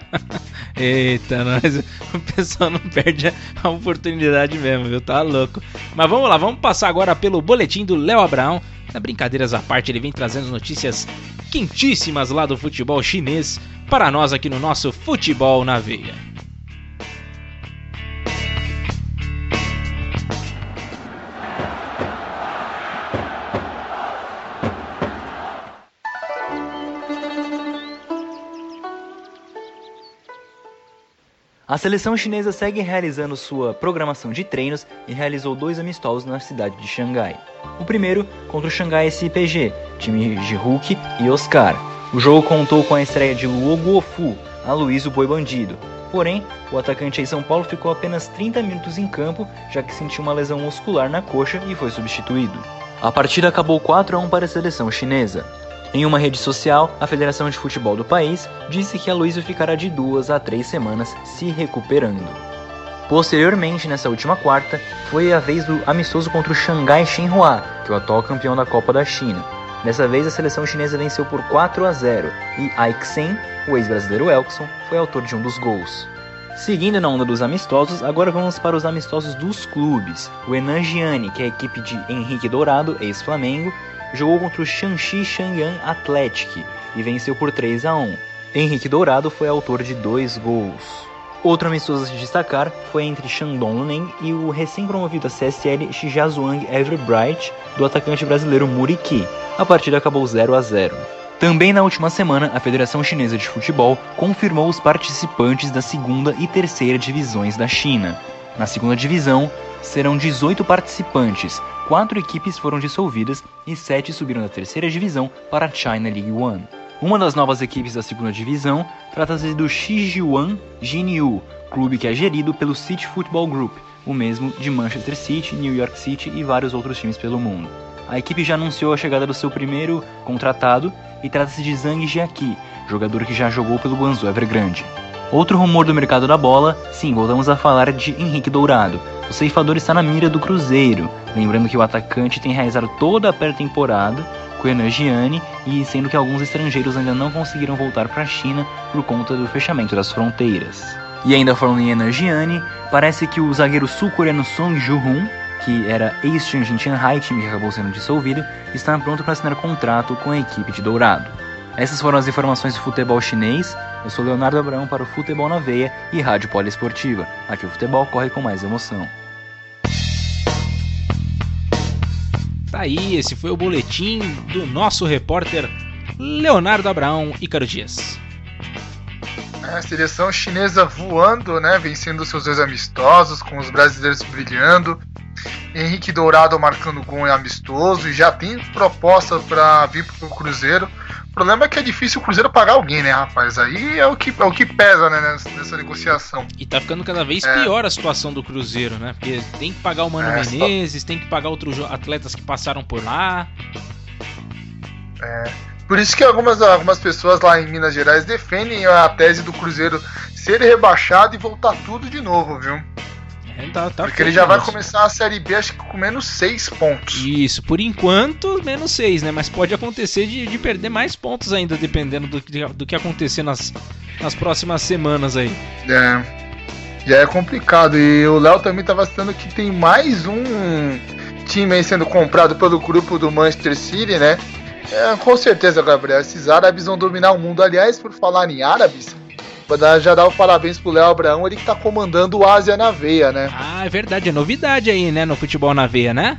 Eita, nós, o pessoal não perde a oportunidade mesmo, viu? Tá louco. Mas vamos lá, vamos passar agora pelo boletim do Léo Abraão. Na brincadeiras à parte, ele vem trazendo notícias quentíssimas lá do futebol chinês para nós aqui no nosso Futebol na Veia. A seleção chinesa segue realizando sua programação de treinos e realizou dois amistosos na cidade de Xangai. O primeiro contra o Xangai SPG, time de Hulk e Oscar. O jogo contou com a estreia de Luo Guofu, o Boi Bandido. Porém, o atacante em São Paulo ficou apenas 30 minutos em campo, já que sentiu uma lesão muscular na coxa e foi substituído. A partida acabou 4 a 1 para a seleção chinesa. Em uma rede social, a Federação de Futebol do país disse que a Luísa ficará de duas a três semanas se recuperando. Posteriormente, nessa última quarta, foi a vez do amistoso contra o Xangai Shenhua, que é o atual campeão da Copa da China. Dessa vez, a seleção chinesa venceu por 4 a 0 e Aixen, o ex-brasileiro Elkson, foi autor de um dos gols. Seguindo na onda dos amistosos, agora vamos para os amistosos dos clubes. O Enan Gianni, que é a equipe de Henrique Dourado, ex-Flamengo, jogou contra o Shanxi Shangyang Athletic e venceu por 3 a 1. Henrique Dourado foi autor de dois gols. Outro amistoso a se destacar foi entre Shandong Luneng e o recém-promovido a CSL Shijiazhuang Everbright do atacante brasileiro Muriqi. A partida acabou 0 a 0. Também na última semana, a Federação Chinesa de Futebol confirmou os participantes da segunda e terceira divisões da China. Na segunda divisão, serão 18 participantes, quatro equipes foram dissolvidas e sete subiram da terceira divisão para a China League One. Uma das novas equipes da segunda divisão trata-se do Shijiwan Jinyu, clube que é gerido pelo City Football Group, o mesmo de Manchester City, New York City e vários outros times pelo mundo. a equipe já anunciou a chegada do seu primeiro contratado e trata-se de Zhang Jiaqi, jogador que já jogou pelo Guangzhou Evergrande. Outro rumor do mercado da bola, sim, voltamos a falar de Henrique Dourado. O ceifador está na mira do Cruzeiro, lembrando que o atacante tem realizado toda a pré-temporada com Hernan Gianni e sendo que alguns estrangeiros ainda não conseguiram voltar para a China por conta do fechamento das fronteiras. E ainda falando em Hernan Gianni, parece que o zagueiro sul-coreano Song Joo-hoon, que era ex-Tianjin Shanghai, time que acabou sendo dissolvido, está pronto para assinar contrato com a equipe de Dourado. Essas foram as informações do futebol chinês. Eu sou Leonardo Abraão para o Futebol na Veia e Rádio Poliesportiva. Aqui o futebol corre com mais emoção. Tá aí, esse foi o boletim do nosso repórter Leonardo Abraão e Caro Dias. A seleção chinesa voando, né? Vencendo seus dois amistosos, com os brasileiros brilhando. Henrique Dourado marcando gol em amistoso e já tem proposta para vir para o Cruzeiro. O problema é que é difícil o Cruzeiro pagar alguém, né, rapaz? Aí é o que, é o que pesa, né, nessa, nessa negociação. E tá ficando cada vez é. pior a situação do Cruzeiro, né? Porque tem que pagar o Mano é, Menezes, só... tem que pagar outros atletas que passaram por lá. É. Por isso que algumas, algumas pessoas lá em Minas Gerais defendem a tese do Cruzeiro ser rebaixado e voltar tudo de novo, viu? Tá, tá Porque ele já vai começar a Série B, acho que com menos 6 pontos. Isso, por enquanto, menos 6, né? Mas pode acontecer de, de perder mais pontos ainda, dependendo do, do que acontecer nas, nas próximas semanas aí. É. Já é complicado. E o Léo também estava citando que tem mais um time aí sendo comprado pelo grupo do Manchester City, né? É, com certeza, Gabriel. Esses árabes vão dominar o mundo. Aliás, por falar em árabes, já dar os parabéns pro Léo Abraão, ele que tá comandando o Ásia na veia, né? Ah, é verdade, é novidade aí, né, no futebol na veia, né?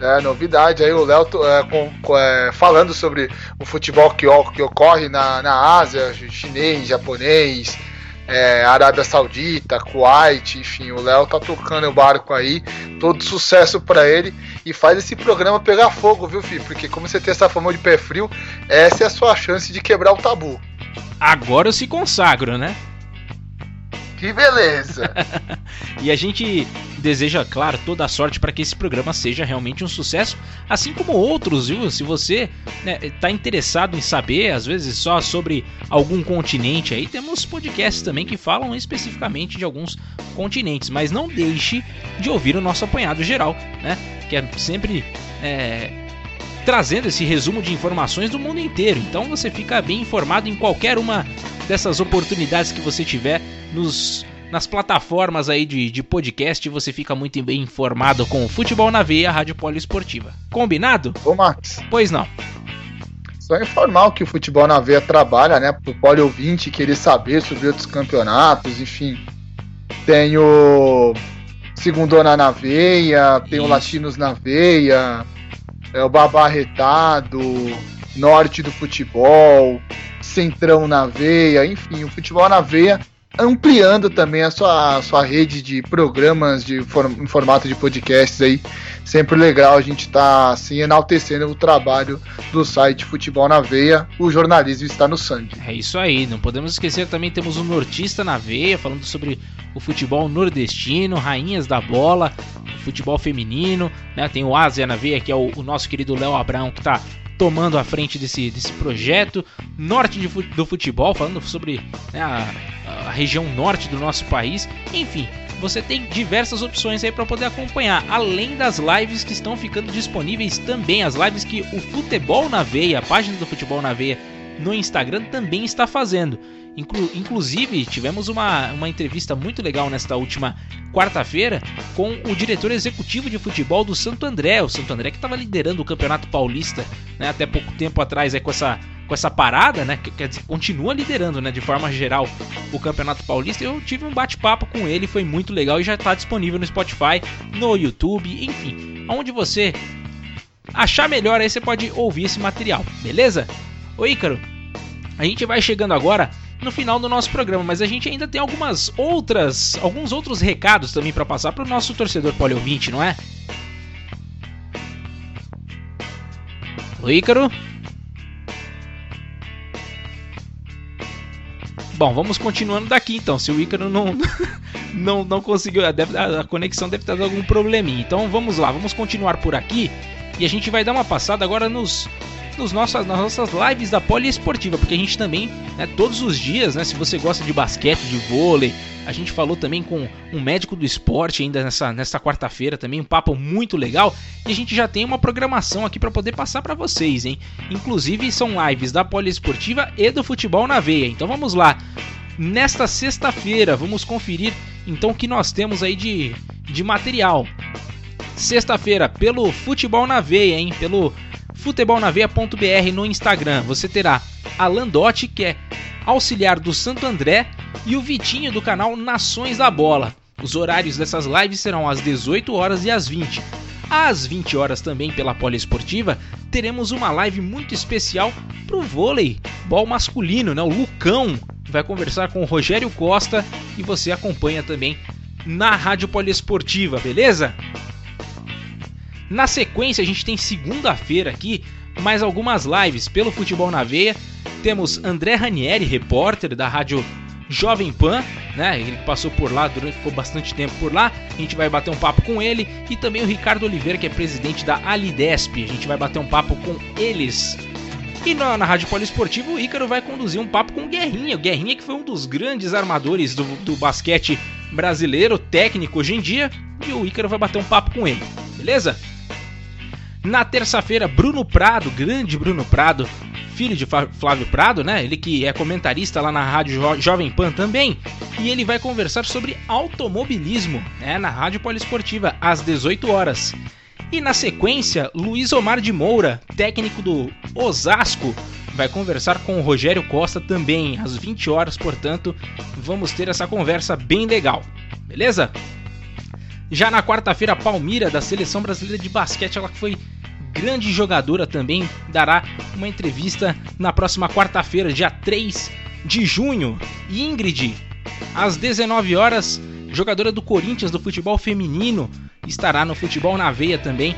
É, novidade aí, o Léo é, com, é, falando sobre o futebol que, que ocorre na, na Ásia, chinês, japonês, é, Arábia Saudita, Kuwait, enfim, o Léo tá tocando o barco aí, todo sucesso para ele e faz esse programa pegar fogo, viu, filho? Porque como você tem essa fama de pé frio, essa é a sua chance de quebrar o tabu. Agora eu se consagro, né? Que beleza! e a gente deseja, claro, toda a sorte para que esse programa seja realmente um sucesso, assim como outros, viu? Se você está né, tá interessado em saber, às vezes só sobre algum continente, aí temos podcasts também que falam especificamente de alguns continentes, mas não deixe de ouvir o nosso apanhado geral, né? Que é sempre é, trazendo esse resumo de informações do mundo inteiro. Então você fica bem informado em qualquer uma dessas oportunidades que você tiver nos nas plataformas aí de, de podcast, você fica muito bem informado com o Futebol na Veia, Rádio Poliesportiva. Combinado? Ô, Max. Pois não. Só informar que o Futebol na Veia trabalha, né? Pro poli ouvinte querer saber sobre outros campeonatos, enfim. Tem o Segundona na Veia, tem Isso. o Latinos na Veia, é, o Babarretado, Norte do Futebol, Centrão na Veia, enfim, o Futebol na Veia ampliando também a sua, a sua rede de programas de em formato de podcasts aí. Sempre legal a gente estar tá, assim enaltecendo o trabalho do site Futebol na Veia. O jornalismo está no sangue. É isso aí, não podemos esquecer também temos o Nortista na Veia, falando sobre o futebol nordestino, rainhas da bola, futebol feminino, né? Tem o Ásia na Veia, que é o, o nosso querido Léo Abrão, que está tomando a frente desse, desse projeto. Norte de, do futebol, falando sobre né, a, a região norte do nosso país. Enfim, você tem diversas opções aí para poder acompanhar, além das lives que estão ficando disponíveis também, as lives que o Futebol na Veia, a página do Futebol na Veia no Instagram também está fazendo. Inclu inclusive, tivemos uma, uma entrevista muito legal nesta última quarta-feira com o diretor executivo de futebol do Santo André. O Santo André que estava liderando o Campeonato Paulista né, até pouco tempo atrás é, com, essa, com essa parada, né? Que, continua liderando né, de forma geral o Campeonato Paulista. Eu tive um bate-papo com ele, foi muito legal e já está disponível no Spotify, no YouTube, enfim, onde você achar melhor aí você pode ouvir esse material, beleza? Ô Ícaro, a gente vai chegando agora no final do nosso programa, mas a gente ainda tem algumas outras, alguns outros recados também para passar para o nosso torcedor poliouvinte, não é? Ícaro? Bom, vamos continuando daqui então. Se o Ícaro não, não, não conseguiu, deve, a conexão deve ter dado algum probleminha. Então vamos lá, vamos continuar por aqui. E a gente vai dar uma passada agora nos, nos nossas, nas nossas lives da Poliesportiva, porque a gente também, né, todos os dias, né, se você gosta de basquete, de vôlei, a gente falou também com um médico do esporte ainda nessa, nessa quarta-feira também, um papo muito legal. E a gente já tem uma programação aqui para poder passar para vocês, hein? Inclusive são lives da Poliesportiva e do Futebol na Veia. Então vamos lá. Nesta sexta-feira, vamos conferir então o que nós temos aí de, de material. Sexta-feira, pelo Futebol na Veia, hein? Pelo futebolnaveia.br no Instagram, você terá a Landotti, que é auxiliar do Santo André, e o Vitinho do canal Nações da Bola. Os horários dessas lives serão às 18 horas e às 20. Às 20 horas também pela Poliesportiva, teremos uma live muito especial pro vôlei, bol masculino, né? O Lucão vai conversar com o Rogério Costa e você acompanha também na Rádio Poliesportiva, beleza? Na sequência, a gente tem segunda-feira aqui mais algumas lives pelo Futebol na Veia. Temos André Ranieri, repórter da Rádio Jovem Pan, né? Ele passou por lá, durante, ficou bastante tempo por lá. A gente vai bater um papo com ele e também o Ricardo Oliveira, que é presidente da Alidesp. A gente vai bater um papo com eles. E na, na Rádio Poliesportivo, o Ícaro vai conduzir um papo com o Guerrinha. O Guerrinha que foi um dos grandes armadores do, do basquete brasileiro, técnico hoje em dia. E o Ícaro vai bater um papo com ele, beleza? Na terça-feira, Bruno Prado, grande Bruno Prado, filho de Flávio Prado, né? Ele que é comentarista lá na Rádio jo Jovem Pan também. E ele vai conversar sobre automobilismo, né? Na Rádio Poliesportiva, às 18 horas. E na sequência, Luiz Omar de Moura, técnico do Osasco, vai conversar com o Rogério Costa também, às 20 horas, portanto, vamos ter essa conversa bem legal. Beleza? Já na quarta-feira, Palmira, da Seleção Brasileira de Basquete, ela que foi grande jogadora também, dará uma entrevista na próxima quarta-feira, dia 3 de junho. Ingrid, às 19 horas, jogadora do Corinthians do futebol feminino, estará no Futebol na Veia também.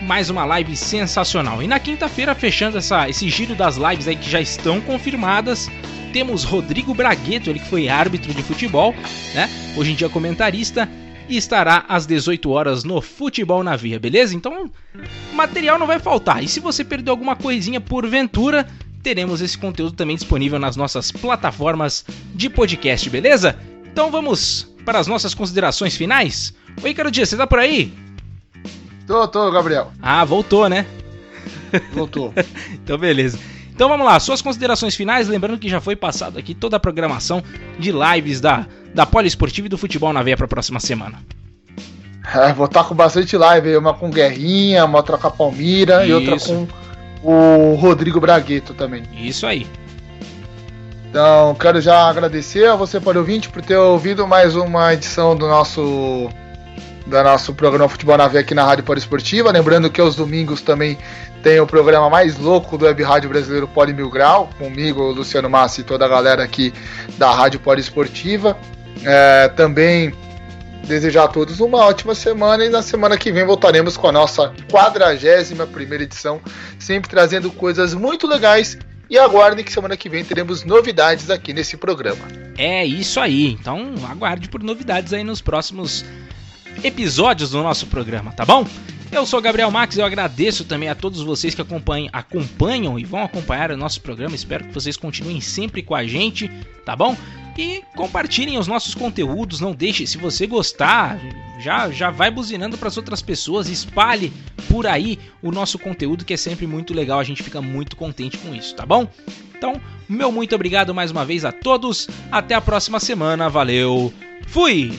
Mais uma live sensacional. E na quinta-feira, fechando essa, esse giro das lives aí que já estão confirmadas, temos Rodrigo Bragueto, ele que foi árbitro de futebol, né? Hoje em dia comentarista, e estará às 18 horas no Futebol na Via, beleza? Então, material não vai faltar. E se você perdeu alguma coisinha porventura, teremos esse conteúdo também disponível nas nossas plataformas de podcast, beleza? Então vamos para as nossas considerações finais. Oi, Caro Dia, você tá por aí? Tô, tô, Gabriel. Ah, voltou, né? Voltou. então, beleza. Então vamos lá, suas considerações finais, lembrando que já foi passado aqui toda a programação de lives da, da Poliesportiva e do Futebol na Veia para a próxima semana. É, vou estar com bastante live, uma com Guerrinha, uma outra com a Palmira Isso. e outra com o Rodrigo Bragueto também. Isso aí. Então, quero já agradecer a você, para ouvinte, por ter ouvido mais uma edição do nosso do nosso programa Futebol na Veia aqui na Rádio Poliesportiva. Lembrando que aos domingos também tem o programa mais louco do Web Rádio Brasileiro Poli Mil Grau, comigo, Luciano Massi e toda a galera aqui da Rádio Poliesportiva. É, também desejar a todos uma ótima semana e na semana que vem voltaremos com a nossa 41 primeira edição, sempre trazendo coisas muito legais e aguardem que semana que vem teremos novidades aqui nesse programa. É isso aí, então aguarde por novidades aí nos próximos episódios do nosso programa, tá bom? Eu sou Gabriel Max, eu agradeço também a todos vocês que acompanham, acompanham e vão acompanhar o nosso programa. Espero que vocês continuem sempre com a gente, tá bom? E compartilhem os nossos conteúdos, não deixe, se você gostar, já já vai buzinando para as outras pessoas, espalhe por aí o nosso conteúdo que é sempre muito legal, a gente fica muito contente com isso, tá bom? Então, meu muito obrigado mais uma vez a todos. Até a próxima semana. Valeu. Fui.